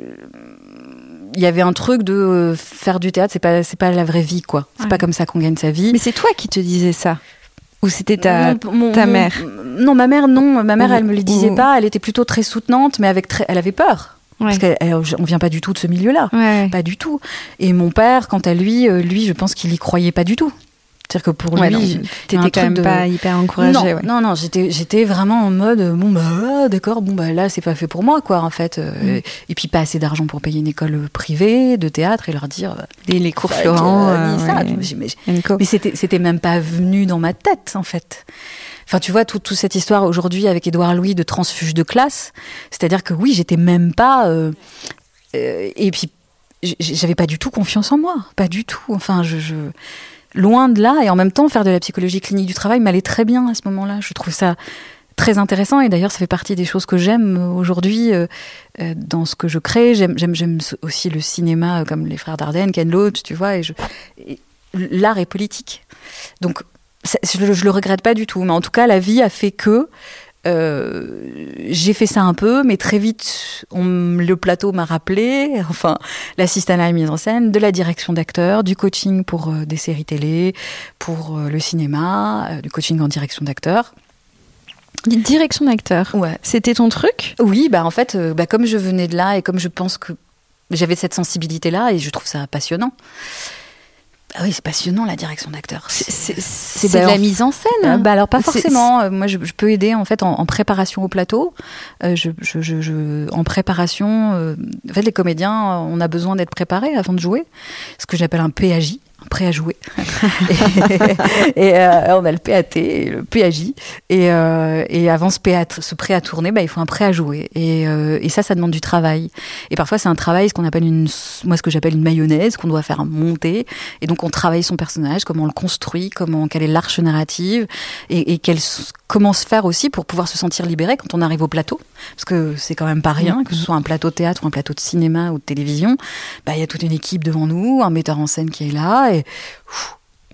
il y avait un truc de euh, faire du théâtre, c'est pas c'est pas la vraie vie quoi. C'est pas comme ça qu'on gagne sa vie. Mais c'est toi qui te disais ça ou c'était ta, ta mère Non, ma mère non, ma mère elle me le disait pas, elle était plutôt très soutenante mais avec très, elle avait peur. Parce qu'on vient pas du tout de ce milieu-là, pas du tout. Et mon père, quant à lui, lui, je pense qu'il y croyait pas du tout. C'est-à-dire que pour lui, t'étais quand même pas hyper encouragée. Non, non, j'étais, j'étais vraiment en mode bon bah ah, d'accord, bon bah là c'est pas fait pour moi quoi en fait. Euh, mm. Et puis pas assez d'argent pour payer une école privée de théâtre et leur dire les, les cours Florent, euh, mais, c'était, c'était même pas venu dans ma tête en fait. Enfin, tu vois, toute cette histoire aujourd'hui avec Édouard Louis de transfuge de classe, c'est-à-dire que oui, j'étais même pas. Euh, et puis, j'avais pas du tout confiance en moi, pas du tout. Enfin, je, je loin de là, et en même temps, faire de la psychologie clinique du travail m'allait très bien à ce moment-là. Je trouve ça très intéressant, et d'ailleurs, ça fait partie des choses que j'aime aujourd'hui euh, euh, dans ce que je crée. J'aime, aussi le cinéma, euh, comme les frères Dardenne, Ken Loach, tu vois, et, l'art est politique. Donc, je, je, le regrette pas du tout, mais en tout cas, la vie a fait que euh, j'ai fait ça un peu, mais très vite, on, le plateau m'a rappelé, enfin, l'assistant à la mise en scène, de la direction d'acteurs, du coaching pour euh, des séries télé, pour euh, le cinéma, du coaching en direction d'acteurs. Direction d'acteur. Ouais. C'était ton truc? Oui, bah en fait, bah, comme je venais de là et comme je pense que j'avais cette sensibilité-là et je trouve ça passionnant. Ah oui, c'est passionnant la direction d'acteur. C'est de la mise en scène. Euh, bah alors pas forcément. Euh, moi, je, peux aider en fait en, préparation au plateau. Euh, je, je, en préparation, en fait, les comédiens, on a besoin d'être préparés avant de jouer. Ce que j'appelle un PAJ, prêt à jouer. et, euh, on a le PAT et le PAJ. Et, euh, et avant ce, ce prêt à tourner, bah, il faut un prêt à jouer. Et, euh, et ça, ça demande du travail. Et parfois, c'est un travail, ce qu'on appelle une, moi, ce que j'appelle une mayonnaise, qu'on doit faire monter. Et donc, on travaille son personnage, comment on le construit, comment, quelle est l'arche narrative, et, et quelle, comment se faire aussi pour pouvoir se sentir libéré quand on arrive au plateau. Parce que c'est quand même pas rien, que ce soit un plateau théâtre ou un plateau de cinéma ou de télévision. Bah, il y a toute une équipe devant nous, un metteur en scène qui est là. Et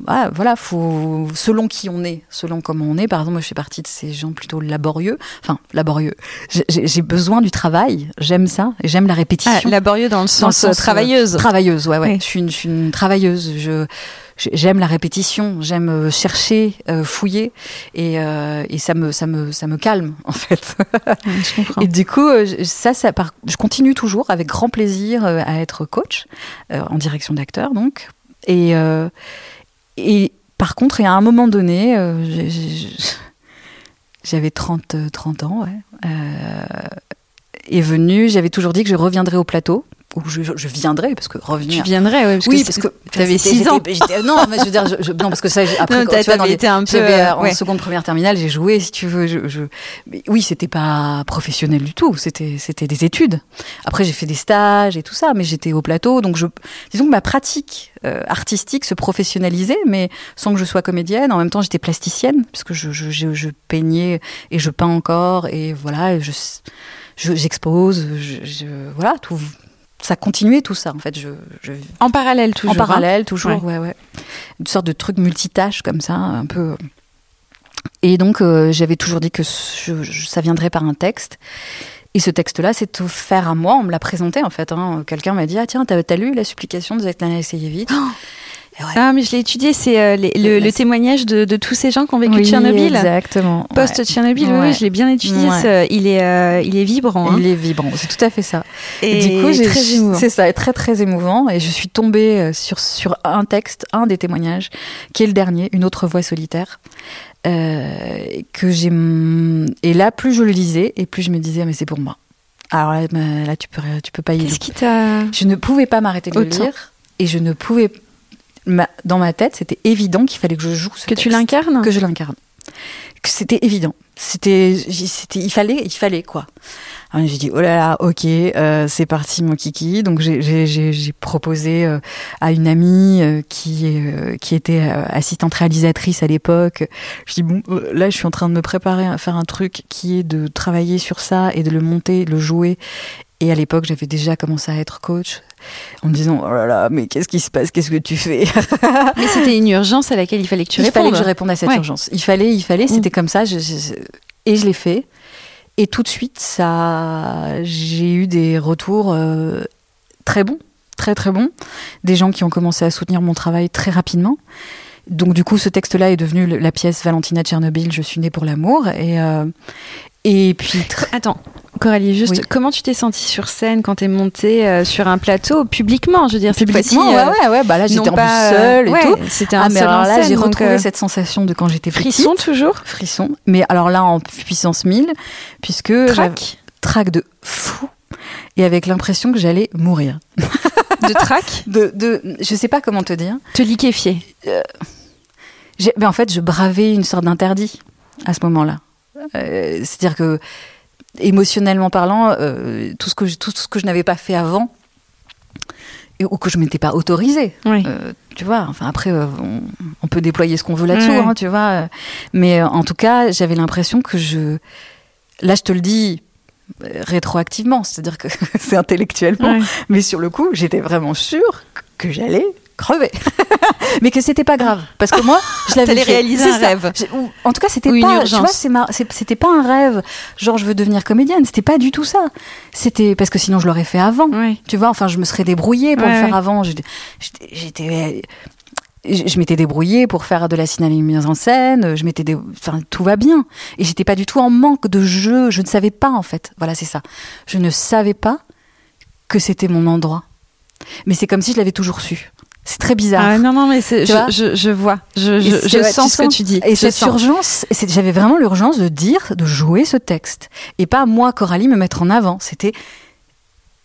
voilà, faut, selon qui on est, selon comment on est. Par exemple, moi, je fais partie de ces gens plutôt laborieux. Enfin, laborieux. J'ai besoin du travail. J'aime ça. J'aime la répétition. Ah, laborieux dans le sens, euh, travailleuse. travailleuse, ouais, ouais. Je, suis une, je suis une travailleuse. Je j'aime la répétition, j'aime euh, chercher, euh, fouiller, et, euh, et, ça me ça me ça me calme en fait. je comprends. Et du coup, ça, ça je continue toujours avec grand plaisir à être coach en direction d'acteur, donc. Et et par contre, il y a un moment donné, j'avais 30 30 ans, ouais. est venu, j'avais toujours dit que je reviendrais au plateau où je, je, viendrais parce que revenir. Tu viendrais, ouais, parce oui, que parce que tu avais 6 ans. non, mais je veux dire, je, non, parce que ça, après, non, tu vois, dans les, été un peu euh, en seconde première terminale, j'ai joué, si tu veux. Je, mais oui, c'était pas professionnel du tout. C'était, c'était des études. Après, j'ai fait des stages et tout ça, mais j'étais au plateau, donc je, disons que ma pratique euh, artistique se professionnalisait, mais sans que je sois comédienne. En même temps, j'étais plasticienne, puisque je, je, je, peignais et je peins encore, et voilà, je j'expose, je, voilà, tout, ça continuait tout ça en fait. Je, En parallèle toujours. En parallèle toujours, ouais. ouais, Une sorte de truc multitâche comme ça, un peu. Et donc euh, j'avais toujours dit que ça viendrait par un texte. Et ce texte-là s'est offert à moi, on me l'a présenté en fait. Hein. Quelqu'un m'a dit Ah tiens, t'as as lu la supplication de Svetlana Essayevich oh ah, mais je l'ai étudié, c'est euh, le, témoignage de, tous ces gens qui ont vécu Tchernobyl. Exactement. Post-Tchernobyl, oui, je l'ai bien étudié. il, est, euh, il est vibrant. Il hein. est vibrant, c'est tout à fait ça. Et, du coup, très émouvant. C'est ça, très très émouvant. Et je suis tombée euh, sur, sur un texte, un des témoignages, qui est le dernier, Une autre voix solitaire. que j'ai et là plus je le lisais et plus je me disais mais c'est pour moi alors là, là tu peux tu peux pas y Qu'est-ce qui t'a Je ne pouvais pas m'arrêter de le lire et je ne pouvais dans ma tête, c'était évident qu'il fallait que je joue ce Que tu l'incarnes Que je l'incarne. C'était évident. C'était, c'était, il fallait, il fallait quoi. J'ai dit oh là là, ok, euh, c'est parti mon kiki. Donc j'ai proposé euh, à une amie euh, qui qui était assistante réalisatrice à l'époque. Je dis bon, là je suis en train de me préparer à faire un truc qui est de travailler sur ça et de le monter, le jouer. Et à l'époque j'avais déjà commencé à être coach en me disant oh là là mais qu'est-ce qui se passe? Qu'est-ce que tu fais? Mais c'était une urgence à laquelle il fallait que tu répondes il fallait que je réponde à cette urgence. Il fallait il fallait c'était mm. comme ça et je l'ai fait. Et tout de suite ça j'ai eu des retours euh, très bons très très bons. Des gens qui ont commencé à soutenir mon travail très rapidement. Donc du coup, ce texte-là est devenu la pièce Valentina Tchernobyl, Je suis née pour l'amour. Et, euh, et puis... Attends, Coralie, juste, comment tu t'es sentie sur scène quand t'es montée euh, sur un plateau publiquement? Je veux dire, publiquement, ouais, euh, ouais, ouais, bah là j'étais en plus seule et tout. C'était un ah, mais alors là, j'ai retrouvé cette sensation de quand j'étais petite. Frisson toujours Frisson. Mais alors là, en puissance 1000, puisque... Trac Trac de fou. Et avec l'impression que j'allais mourir. de trac? De, de, Je sais pas comment te dire. Te liquéfier mais en fait, je bravais une sorte d'interdit à ce moment-là. Euh, c'est-à-dire que, émotionnellement parlant, euh, tout ce que je, tout ce que je n'avais pas fait avant, ou que je m'étais pas autorisée. Euh, tu vois, enfin après, on, peut déployer ce qu'on veut là-dessous, hein, tu vois. Mais en tout cas, j'avais l'impression que je, là, je te le dis rétroactivement, c'est-à-dire que c'est intellectuellement, mais sur le coup, j'étais vraiment sûre que j'allais crever. mais que c'était pas grave. Parce que moi, je l'avais réalisé un rêve. En tout cas, c'était pas, tu vois, c'était pas un rêve. Genre, je veux devenir comédienne. C'était pas du tout ça. C'était parce que sinon, je l'aurais fait avant. Tu vois, enfin, je me serais débrouillée pour le faire avant. J'étais, je m'étais débrouillée pour faire de la mise en scène, je m'étais enfin tout va bien et j'étais pas du tout en manque de jeu, je ne savais pas en fait. Voilà, c'est ça. Je ne savais pas que c'était mon endroit. Mais c'est comme si je l'avais toujours su. C'est très bizarre. Ah, non, non, mais je, je, je, vois, je, je sens ce que tu dis. Et cette urgence, j'avais vraiment l'urgence de dire, de jouer ce texte. Et pas moi, Coralie, me mettre en avant. C'était,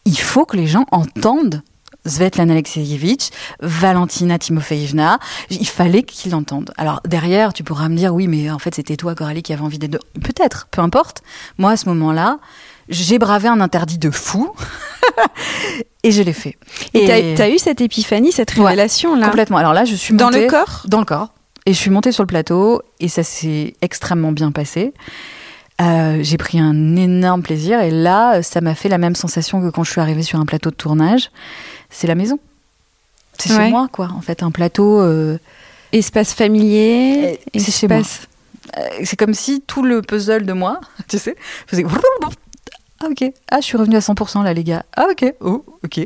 il faut que les gens entendent Svetlana Alexievich, Valentina Timofeevna. Il fallait qu'ils l'entendent. Alors derrière, tu pourras me dire, oui, mais en fait, c'était toi, Coralie, qui avait envie d'être. Peut-être, peu importe. Moi, à ce moment-là, j'ai bravé un interdit de fou. et je l'ai fait. Et t'as as eu cette épiphanie, cette révélation là Complètement. Alors là, je suis montée, dans le corps. Dans le corps. Et je suis montée sur le plateau et ça s'est extrêmement bien passé. Euh, j'ai pris un énorme plaisir et là, ça m'a fait la même sensation que quand je suis arrivée sur un plateau de tournage. C'est la maison. C'est chez moi, quoi. En fait, un plateau. Euh, espace familier. C'est chez moi. Euh, c'est comme si tout le puzzle de moi, tu sais, faisait. Ah, ok. Ah, je suis revenue à 100% là, les gars. Ah, ok. Oh, ok.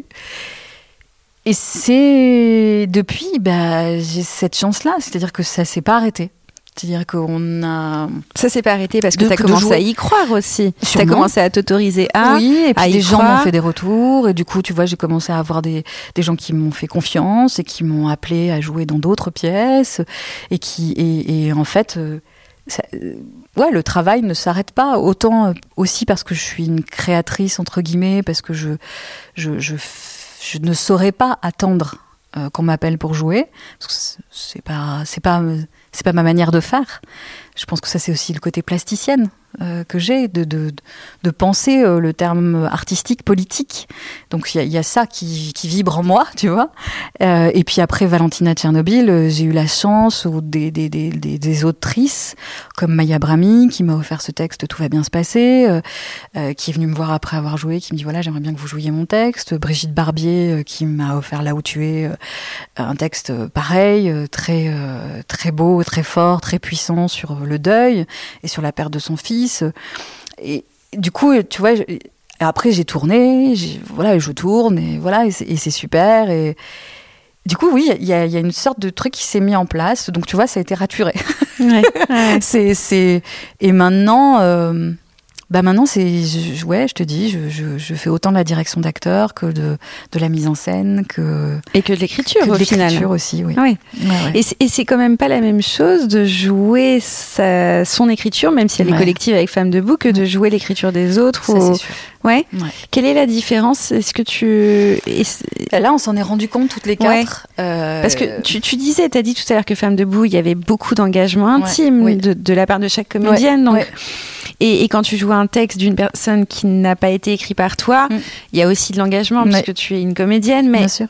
Et c'est depuis, bah, j'ai cette chance-là, c'est-à-dire que ça s'est pas arrêté. C'est-à-dire qu'on a. Ça s'est pas arrêté parce que tu as commencé à y croire aussi. Tu as commencé à t'autoriser à. Oui, et puis des gens m'ont fait des retours. Et du coup, tu vois, j'ai commencé à avoir des, des gens qui m'ont fait confiance et qui m'ont appelé à jouer dans d'autres pièces. Et qui. Et, et en fait. Euh, euh, ouais, le travail ne s'arrête pas. Autant euh, aussi parce que je suis une créatrice, entre guillemets, parce que je, je, je, je ne saurais pas attendre qu'on m'appelle pour jouer. C'est pas, c'est pas c'est pas ma manière de faire. Je pense que ça c'est aussi le côté plasticienne euh, que j'ai de, de, de, penser euh, le terme artistique, politique. Donc il y, a ça qui, qui, vibre en moi, tu vois. Euh, et puis après Valentina Tchernobyl, j'ai eu la chance ou des, des, des, des, autrices comme Maya Brami qui m'a offert ce texte Tout va bien se passer, qui est venue me voir après avoir joué, qui me dit voilà j'aimerais bien que vous jouiez mon texte. Brigitte Barbier qui m'a offert Là où tu es, un texte pareil, très très beau, très fort, très puissant sur le deuil et sur la perte de son fils et du coup, tu vois, après j'ai tourné, voilà, je tourne et voilà, et c'est super. Et du coup, oui, il y, a une sorte de truc qui s'est mis en place. Donc tu vois, ça a été raturé. c'est et maintenant. Euh, bah maintenant, c'est, je, ouais, je te dis, je, je, je, fais autant de la direction d'acteur que de, de la mise en scène, que et que de l'écriture au final. aussi, oui. oui. Et c'est quand même pas la même chose de jouer sa, son écriture, même si elle est collective avec Femmes debout, que de jouer l'écriture des autres. Ça, ou... sûr. Ouais. Quelle est la différence? Est-ce que tu là, on s'en est rendu compte toutes les quatre. Euh... Parce que tu, tu disais, tu as dit tout à l'heure que Femmes debout, il y avait beaucoup d'engagement intime de, de, la part de chaque comédienne, donc. Et, et, quand tu joues un texte d'une personne qui n'a pas été écrit par toi, mm. il y a aussi de l'engagement puisque tu es une comédienne, mais Bien sûr.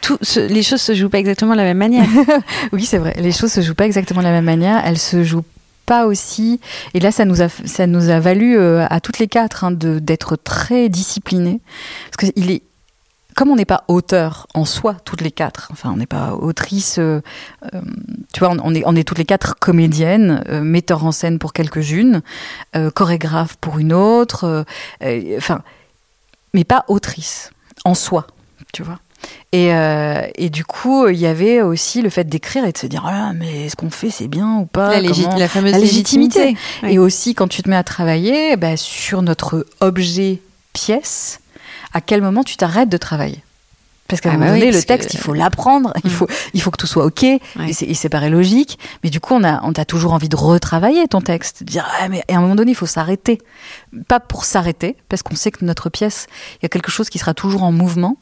Tout, les choses se jouent pas exactement de la même manière. oui, c'est vrai. Les choses se jouent pas exactement de la même manière. Elles se jouent pas aussi. Et là, ça nous a, ça nous a valu euh, à toutes les quatre hein, d'être très disciplinés, parce qu'il est comme on n'est pas auteur en soi, toutes les quatre, enfin on n'est pas autrice, euh, euh, tu vois, on est, on est toutes les quatre comédiennes, metteurs en scène pour quelques-unes, chorégraphes pour une autre, enfin, mais pas autrice en soi, tu vois. Et, et, du coup, il y avait aussi le fait d'écrire et de se dire ah, mais ce qu'on fait c'est bien ou pas? La, la fameuse légitimité. Et aussi quand tu te mets à travailler bah, sur notre objet pièce, à quel moment tu t'arrêtes de travailler? Parce qu'à un ah moment bah donné, le texte, il faut l'apprendre, il, mm. faut, il faut que tout soit OK, et c'est paraît logique. Mais du coup, on a, on a toujours envie de retravailler ton texte, de dire, ah, mais à un moment donné, il faut s'arrêter. Pas pour s'arrêter, parce qu'on sait que notre pièce, il y a quelque chose qui sera toujours en mouvement.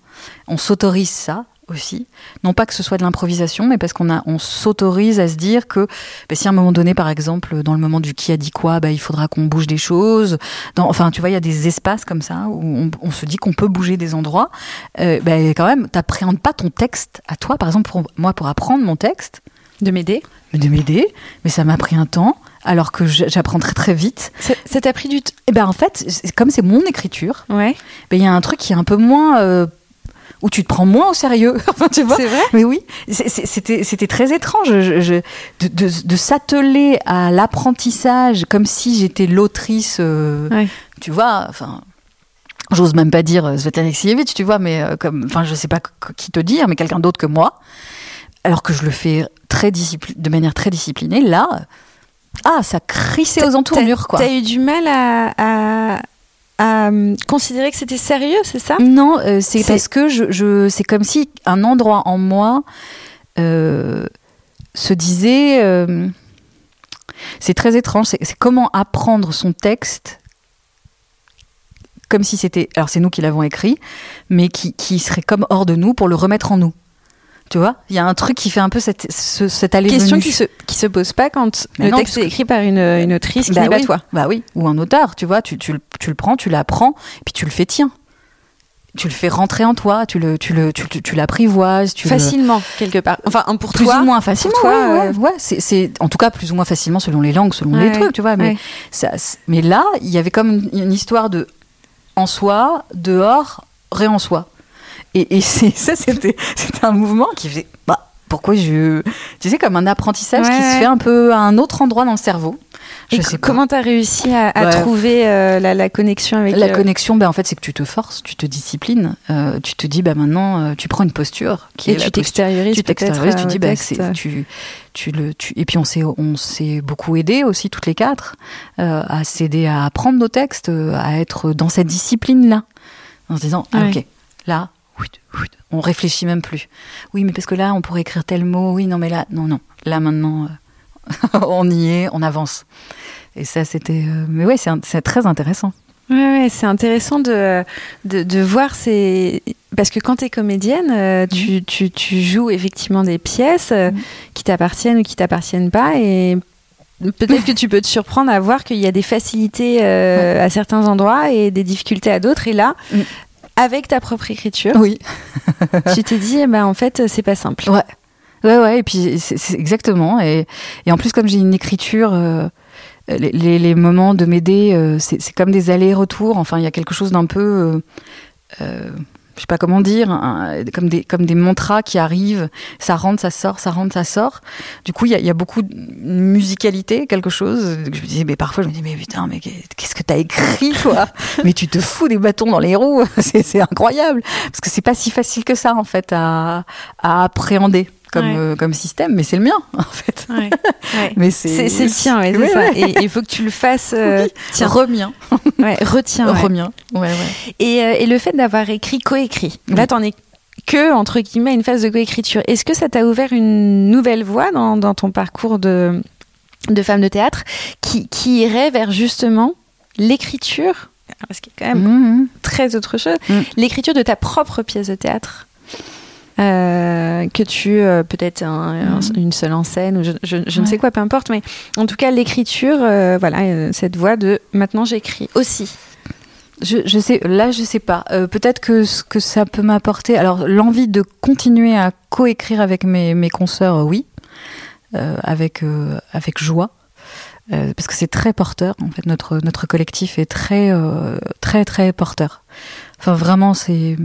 On s'autorise ça, aussi. Non pas que ce soit de l'improvisation, mais parce qu'on a, on s'autorise à se dire que bah, si à un moment donné, par exemple, dans le moment du qui a dit quoi, bah, il faudra qu'on bouge des choses. Dans, enfin, tu vois, il y a des espaces comme ça où on, on se dit qu'on peut bouger des endroits. Euh, bah, quand même, t'appréhendes pas ton texte à toi. Par exemple, pour moi, pour apprendre mon texte, de m'aider, de m'aider, mais ça m'a pris un temps. Alors que j'apprends très très vite. Ça t'a pris du temps Eh ben en fait, comme c'est mon écriture, ouais. Ben, il y a un truc qui est un peu moins euh, où tu te prends moins au sérieux. enfin, tu vois C'est vrai. Mais oui, c'était très étrange je, de, de, de s'atteler à l'apprentissage comme si j'étais l'autrice. Euh, ouais. Tu vois, enfin. J'ose même pas dire euh, Svetlana Alexievich, tu vois, mais euh, comme, enfin, je sais pas qui te dire, mais quelqu'un d'autre que moi. Alors que je le fais très de manière très disciplinée, là, ah, ça crissait aux entournures, quoi. T'as eu du mal à, à à euh, considérer que c'était sérieux, c'est ça? Non, euh, c'est parce que je, je c'est comme si un endroit en moi euh, se disait. Euh, c'est très étrange. C'est comment apprendre son texte comme si c'était, alors c'est nous qui l'avons écrit, mais qui, qui serait comme hors de nous pour le remettre en nous. Tu vois, il y a un truc qui fait un peu cette, ce, cette allée Question qui se, qui se pose pas quand Mais le non, texte est écrit par une, une autrice qui Bah n'est pas oui. toi. Bah oui, ou un auteur, tu vois, tu, tu, le- tu le prends, tu l'apprends, puis tu le fais tien. Tu le fais rentrer en toi, tu le, tu le, tu, tu, tu l'apprivoises, tu le- Facilement, quelque part. Enfin, pour plus toi. ou moins facilement. toi, ouais, ouais, euh, ouais, c'est, en tout cas plus ou moins facilement selon les langues, selon les trucs, tu vois. Mais ça, mais là, il y avait comme une, une histoire de en soi, dehors, ré en soi. Et, et ça, c'était, un mouvement qui faisait. Bah, pourquoi je. Tu sais, comme un apprentissage Ouais, qui se fait un peu à un autre endroit dans le cerveau. Je Et sais comment t'as réussi à, à Ouais. trouver euh, la, la connexion avec La euh, connexion, ben, en fait, c'est que tu te forces, tu te disciplines, euh, tu te dis, bah, maintenant, tu prends une posture qui et est tu t'extériorises tu t'extériorises, tu dis bah, c'est- tu, tu le tu, et puis on s'est on s'est beaucoup aidé aussi toutes les quatre à s'aider à apprendre nos textes à être dans cette discipline là en se disant ah, Ouais. ok là on réfléchit même plus. Oui mais parce que là on pourrait écrire tel mot. Oui non mais là non non. Là maintenant euh, on y est on avance. Et ça c'était euh, mais ouais c'est très intéressant. Ouais, ouais, c'est intéressant de, de, de voir ces... Parce que quand tu es comédienne, euh, tu, tu, tu joues effectivement des pièces euh, qui t'appartiennent ou qui t'appartiennent pas. Et peut-être que tu peux te surprendre à voir qu'il y a des facilités euh, à certains endroits et des difficultés à d'autres. Et là. Avec ta propre écriture, oui tu t'es dit, eh ben, en fait, c'est pas simple. Ouais. Ouais, ouais, et puis c'est exactement. Et, et en plus, comme j'ai une écriture, euh, les, les- les moments de m'aider, euh, c'est comme des allers-retours. Enfin, il y a quelque chose d'un peu. Euh, je sais pas comment dire, comme, des, comme des mantras qui arrivent, ça rentre, ça sort, ça rentre, ça sort. Du coup, il y y a beaucoup de musicalité, quelque chose. Je me disais, mais parfois, je me dis, mais putain, mais qu'est-ce que t'as écrit, quoi Mais tu te fous des bâtons dans les roues, c'est c'est incroyable. Parce que c'est pas si facile que ça, en fait, à, à appréhender comme, Ouais. euh, comme système, mais c'est le mien, en fait. Ouais. Ouais. Mais C'est c'est le tien, c'est ça. Et il faut que tu le fasses. euh, tiens, Remien. retiens. Remien. Et, euh, et le fait d'avoir écrit, coécrit, Oui. là, t'en es que, entre guillemets, une phase de coécriture. Est-ce que ça t'a ouvert une nouvelle voie dans, dans ton parcours de, de femme de théâtre qui, qui irait vers justement l'écriture, qu'il y a quand même Mhm. très autre chose, Mm. l'écriture de ta propre pièce de théâtre euh, que tu euh, peut-être un- Mhm. une seule en scène ou je, je- je ne sais quoi peu importe mais en tout cas l'écriture euh, voilà euh, cette voie de maintenant j'écris aussi Je, je sais, là, je sais pas. Peut-être que ce que ça peut m'apporter. Alors, l'envie de continuer à coécrire avec mes, mes consoeurs, oui, avec avec joie, parce que c'est très porteur. En fait, notre notre collectif est très très très porteur. Enfin, vraiment, c'est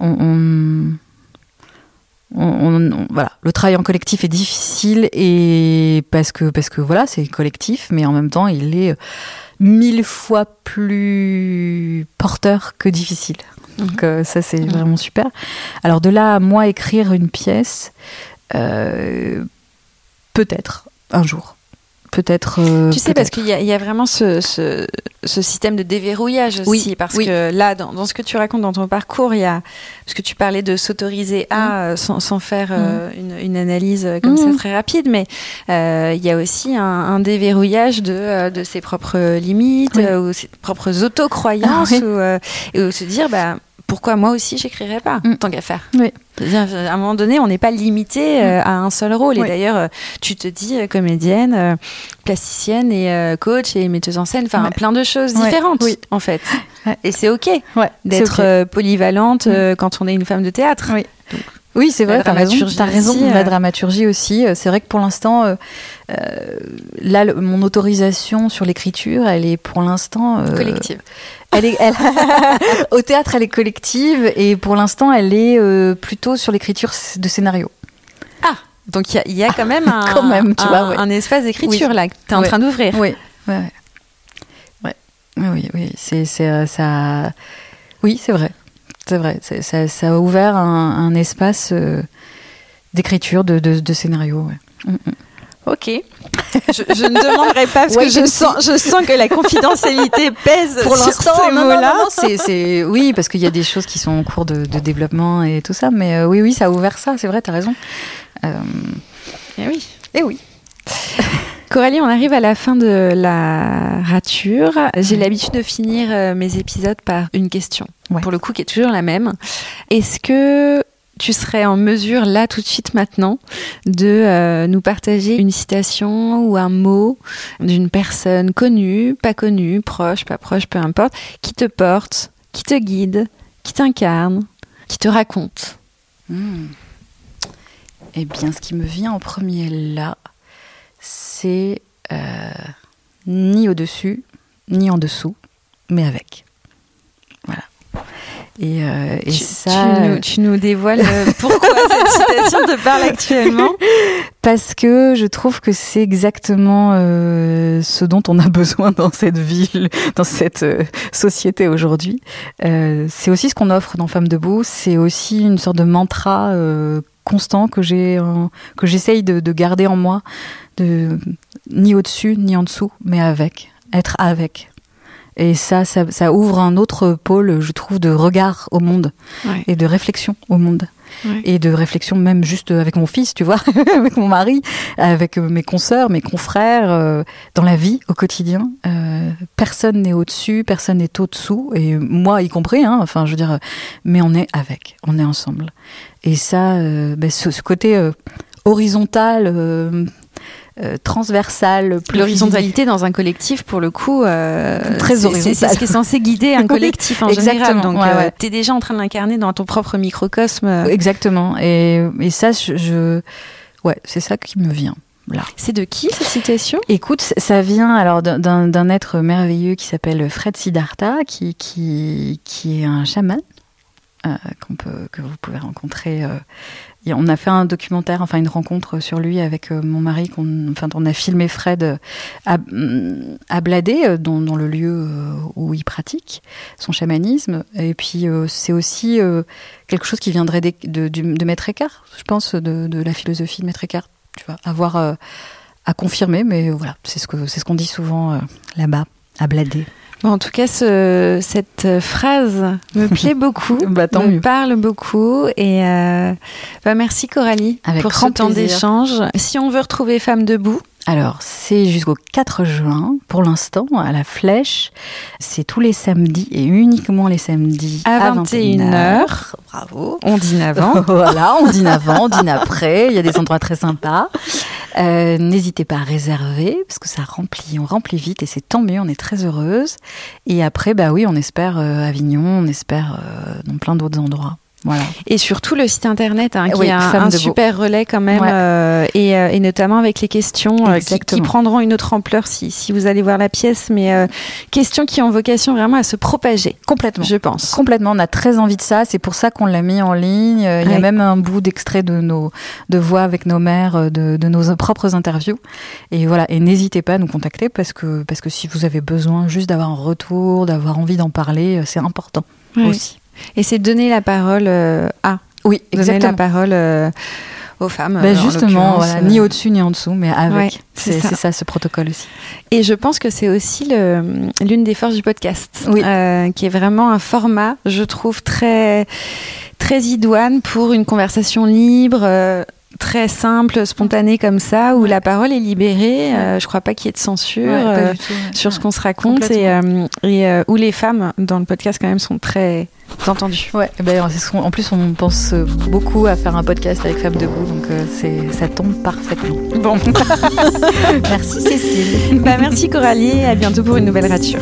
on, on- on- on- voilà, le travail en collectif est difficile et parce que parce que voilà, c'est collectif, mais en même temps, il est mille fois plus porteur que difficile. Donc euh, ça c'est Mhm. vraiment super. Alors de là à moi écrire une pièce, euh, peut-être un jour, peut-être. euh, Tu sais, parce qu'il y, a- il y a vraiment ce, ce, ce système de déverrouillage aussi. Oui, parce oui. que là, dans, dans ce que tu racontes dans ton parcours, il y a. Parce que tu parlais de s'autoriser à, euh, sans, sans faire euh, une, une analyse comme ça très rapide, mais euh, il y a aussi un, un déverrouillage de, de ses propres limites, Oui. ou ses propres autocroyances, Ah, ou, et où se dire, bah. Pourquoi moi aussi j'écrirais pas Mm. tant qu'à faire Oui. À un moment donné, on n'est pas limité euh, à un seul rôle. Et d'ailleurs, euh, tu te dis euh, comédienne, euh, plasticienne et coach et metteuse en scène, enfin Ouais. plein de choses Ouais, différentes oui. en fait. Ouais. Et c'est ok d'être polyvalente Mm. quand on est une femme de théâtre. Oui. Oui, c'est vrai, La t'as raison. aussi, la euh. dramaturgie aussi. Euh, C'est vrai que pour l'instant, euh, là, le- mon autorisation sur l'écriture, elle est pour l'instant euh, Collective. Elle est, elle- au théâtre, elle est collective et pour l'instant, elle est euh, plutôt sur l'écriture de scénario. Donc il y a- il y, a quand même un, Quand même, tu un- vois, ouais. un espace d'écriture Oui. là que tu es en Ouais. train d'ouvrir. Oui, ouais. Oui, oui, oui. C'est, ça. Oui, c'est vrai. C'est vrai. Ça, ça a ouvert un, un espace euh, d'écriture, de, de, de scénario. Ouais. Mm, mm. Ok. Je, je ne demanderai pas parce Ouais, que je je sens, je sens que la confidentialité pèse Pour sur l'instant, ces non, non, mots-là. non, non, c'est, oui, parce qu'il y a des choses qui sont en cours de, de développement et tout ça, mais euh, oui, oui, ça a ouvert ça, c'est vrai, t'as raison. Euh, Eh oui. et oui. Coralie, on arrive à la fin de la rature. J'ai l'habitude de finir euh, mes épisodes par une question, Ouais. pour le coup qui est toujours la même. Est-ce que tu serais en mesure, là, tout de suite, maintenant, de euh, nous partager une citation ou un mot d'une personne connue, pas connue, proche, pas proche, peu importe, qui te porte, qui te guide, qui t'incarne, qui te raconte? Hmm. Eh bien, ce qui me vient en premier là, c'est euh, ni au-dessus, ni en dessous, mais avec. Voilà. Et, euh, et tu, ça. tu nous, tu nous dévoiles euh, pourquoi cette citation te parle actuellement? Parce que je trouve que c'est exactement euh, ce dont on a besoin dans cette ville, dans cette euh, société aujourd'hui. Euh, c'est aussi ce qu'on offre dans Femmes debout. C'est aussi une sorte de mantra euh, constant que j'ai, en- que j'essaye de, de garder en moi, de ni au-dessus ni en dessous, mais avec, être avec. Et ça, ça, ça ouvre un autre pôle, je trouve, de regard au monde Ouais. et de réflexion au monde Et de réflexion même juste avec mon fils, tu vois, avec mon mari, avec euh, mes consoeurs, mes confrères, euh, dans la vie au quotidien. Euh, personne n'est au-dessus, personne n'est au-dessous, et moi y compris. Hein, enfin, je veux dire, mais on est avec, on est ensemble. Et ça, ben, ce, côté horizontal. Euh, euh, transversal, plus L'horizontalité dans un collectif, pour le coup, euh, Très horizontale. C'est ce qui est censé guider un collectif en général. Exactement, Donc, ouais, euh, ouais. t'es déjà en train de l'incarner dans ton propre microcosme. Exactement. Et, et ça, je, je- ouais, c'est ça qui me vient. C'est de qui cette citation Écoute, ça vient alors d'un- être merveilleux qui s'appelle Fred Siddhartha, qui, qui, qui est un chaman euh, peut, que vous pouvez rencontrer. euh. On a fait un documentaire, enfin une rencontre sur lui avec euh, mon mari. qu'on- Enfin, on a filmé Fred euh, à, mm, à Bladé, euh, dans, le lieu où il pratique son chamanisme. Et puis, c'est aussi quelque chose qui viendrait de, Maître Eckhart, je pense, de, la philosophie de Maître Eckhart. Tu vois, avoir à confirmer, mais voilà, c'est ce c'est ce qu'on dit souvent là-bas, à Bladé. En tout cas, ce- cette phrase me plaît beaucoup, Bah, tant me mieux. parle beaucoup. Et euh, bah, merci Coralie Avec pour grand ce temps d'échange. Si on veut retrouver Femmes debout, Alors, c'est jusqu'au 4 juin pour l'instant à la Flèche. C'est tous les samedis et uniquement les samedis À à, 21h. Bravo. on dîne avant. voilà, on dîne avant, on dîne après. Il y a des endroits très sympas. Euh, N'hésitez pas à réserver parce que ça remplit, on remplit vite et c'est tant mieux. On est très heureuse. Et après, bah oui, on espère euh, Avignon, on espère euh, dans plein d'autres endroits. Voilà. Et surtout le site internet, hein, qui Oui, est un, super relais quand même, Ouais. euh, et, euh, et notamment avec les questions euh, qui, prendront une autre ampleur si, si vous allez voir la pièce, mais euh, questions qui ont vocation vraiment à se propager, Complètement. je pense. Complètement, on a très envie de ça. C'est pour ça qu'on l'a mis en ligne. Il y a même un bout d'extrait de nos de voix avec nos mères, de, de nos propres interviews. Et voilà. Et n'hésitez pas à nous contacter parce que parce que si vous avez besoin juste d'avoir un retour, d'avoir envie d'en parler, c'est important aussi. Et c'est donner la parole euh, à, Oui, donner la parole euh, aux femmes. Ben euh, en justement, voilà, ni au-dessus ni en dessous, mais avec. Ouais, c'est ça. ce protocole aussi. Et je pense que c'est aussi l'une des forces du podcast, Oui. euh, qui est vraiment un format, je trouve, très, très idoine pour une conversation libre, euh, très simple, spontanée comme ça, où la parole est libérée. euh, je crois pas qu'il y ait de censure. Ouais, euh, du tout, ouais. sur ce qu'on se raconte et, euh, et euh, où les femmes dans le podcast quand même sont très entendues. Ouais, eh ben, en plus on pense beaucoup à faire un podcast avec Femmes debout, donc c'est ça tombe parfaitement. Bon, Merci Cécile. bah, merci Coralie et à bientôt pour une nouvelle rature.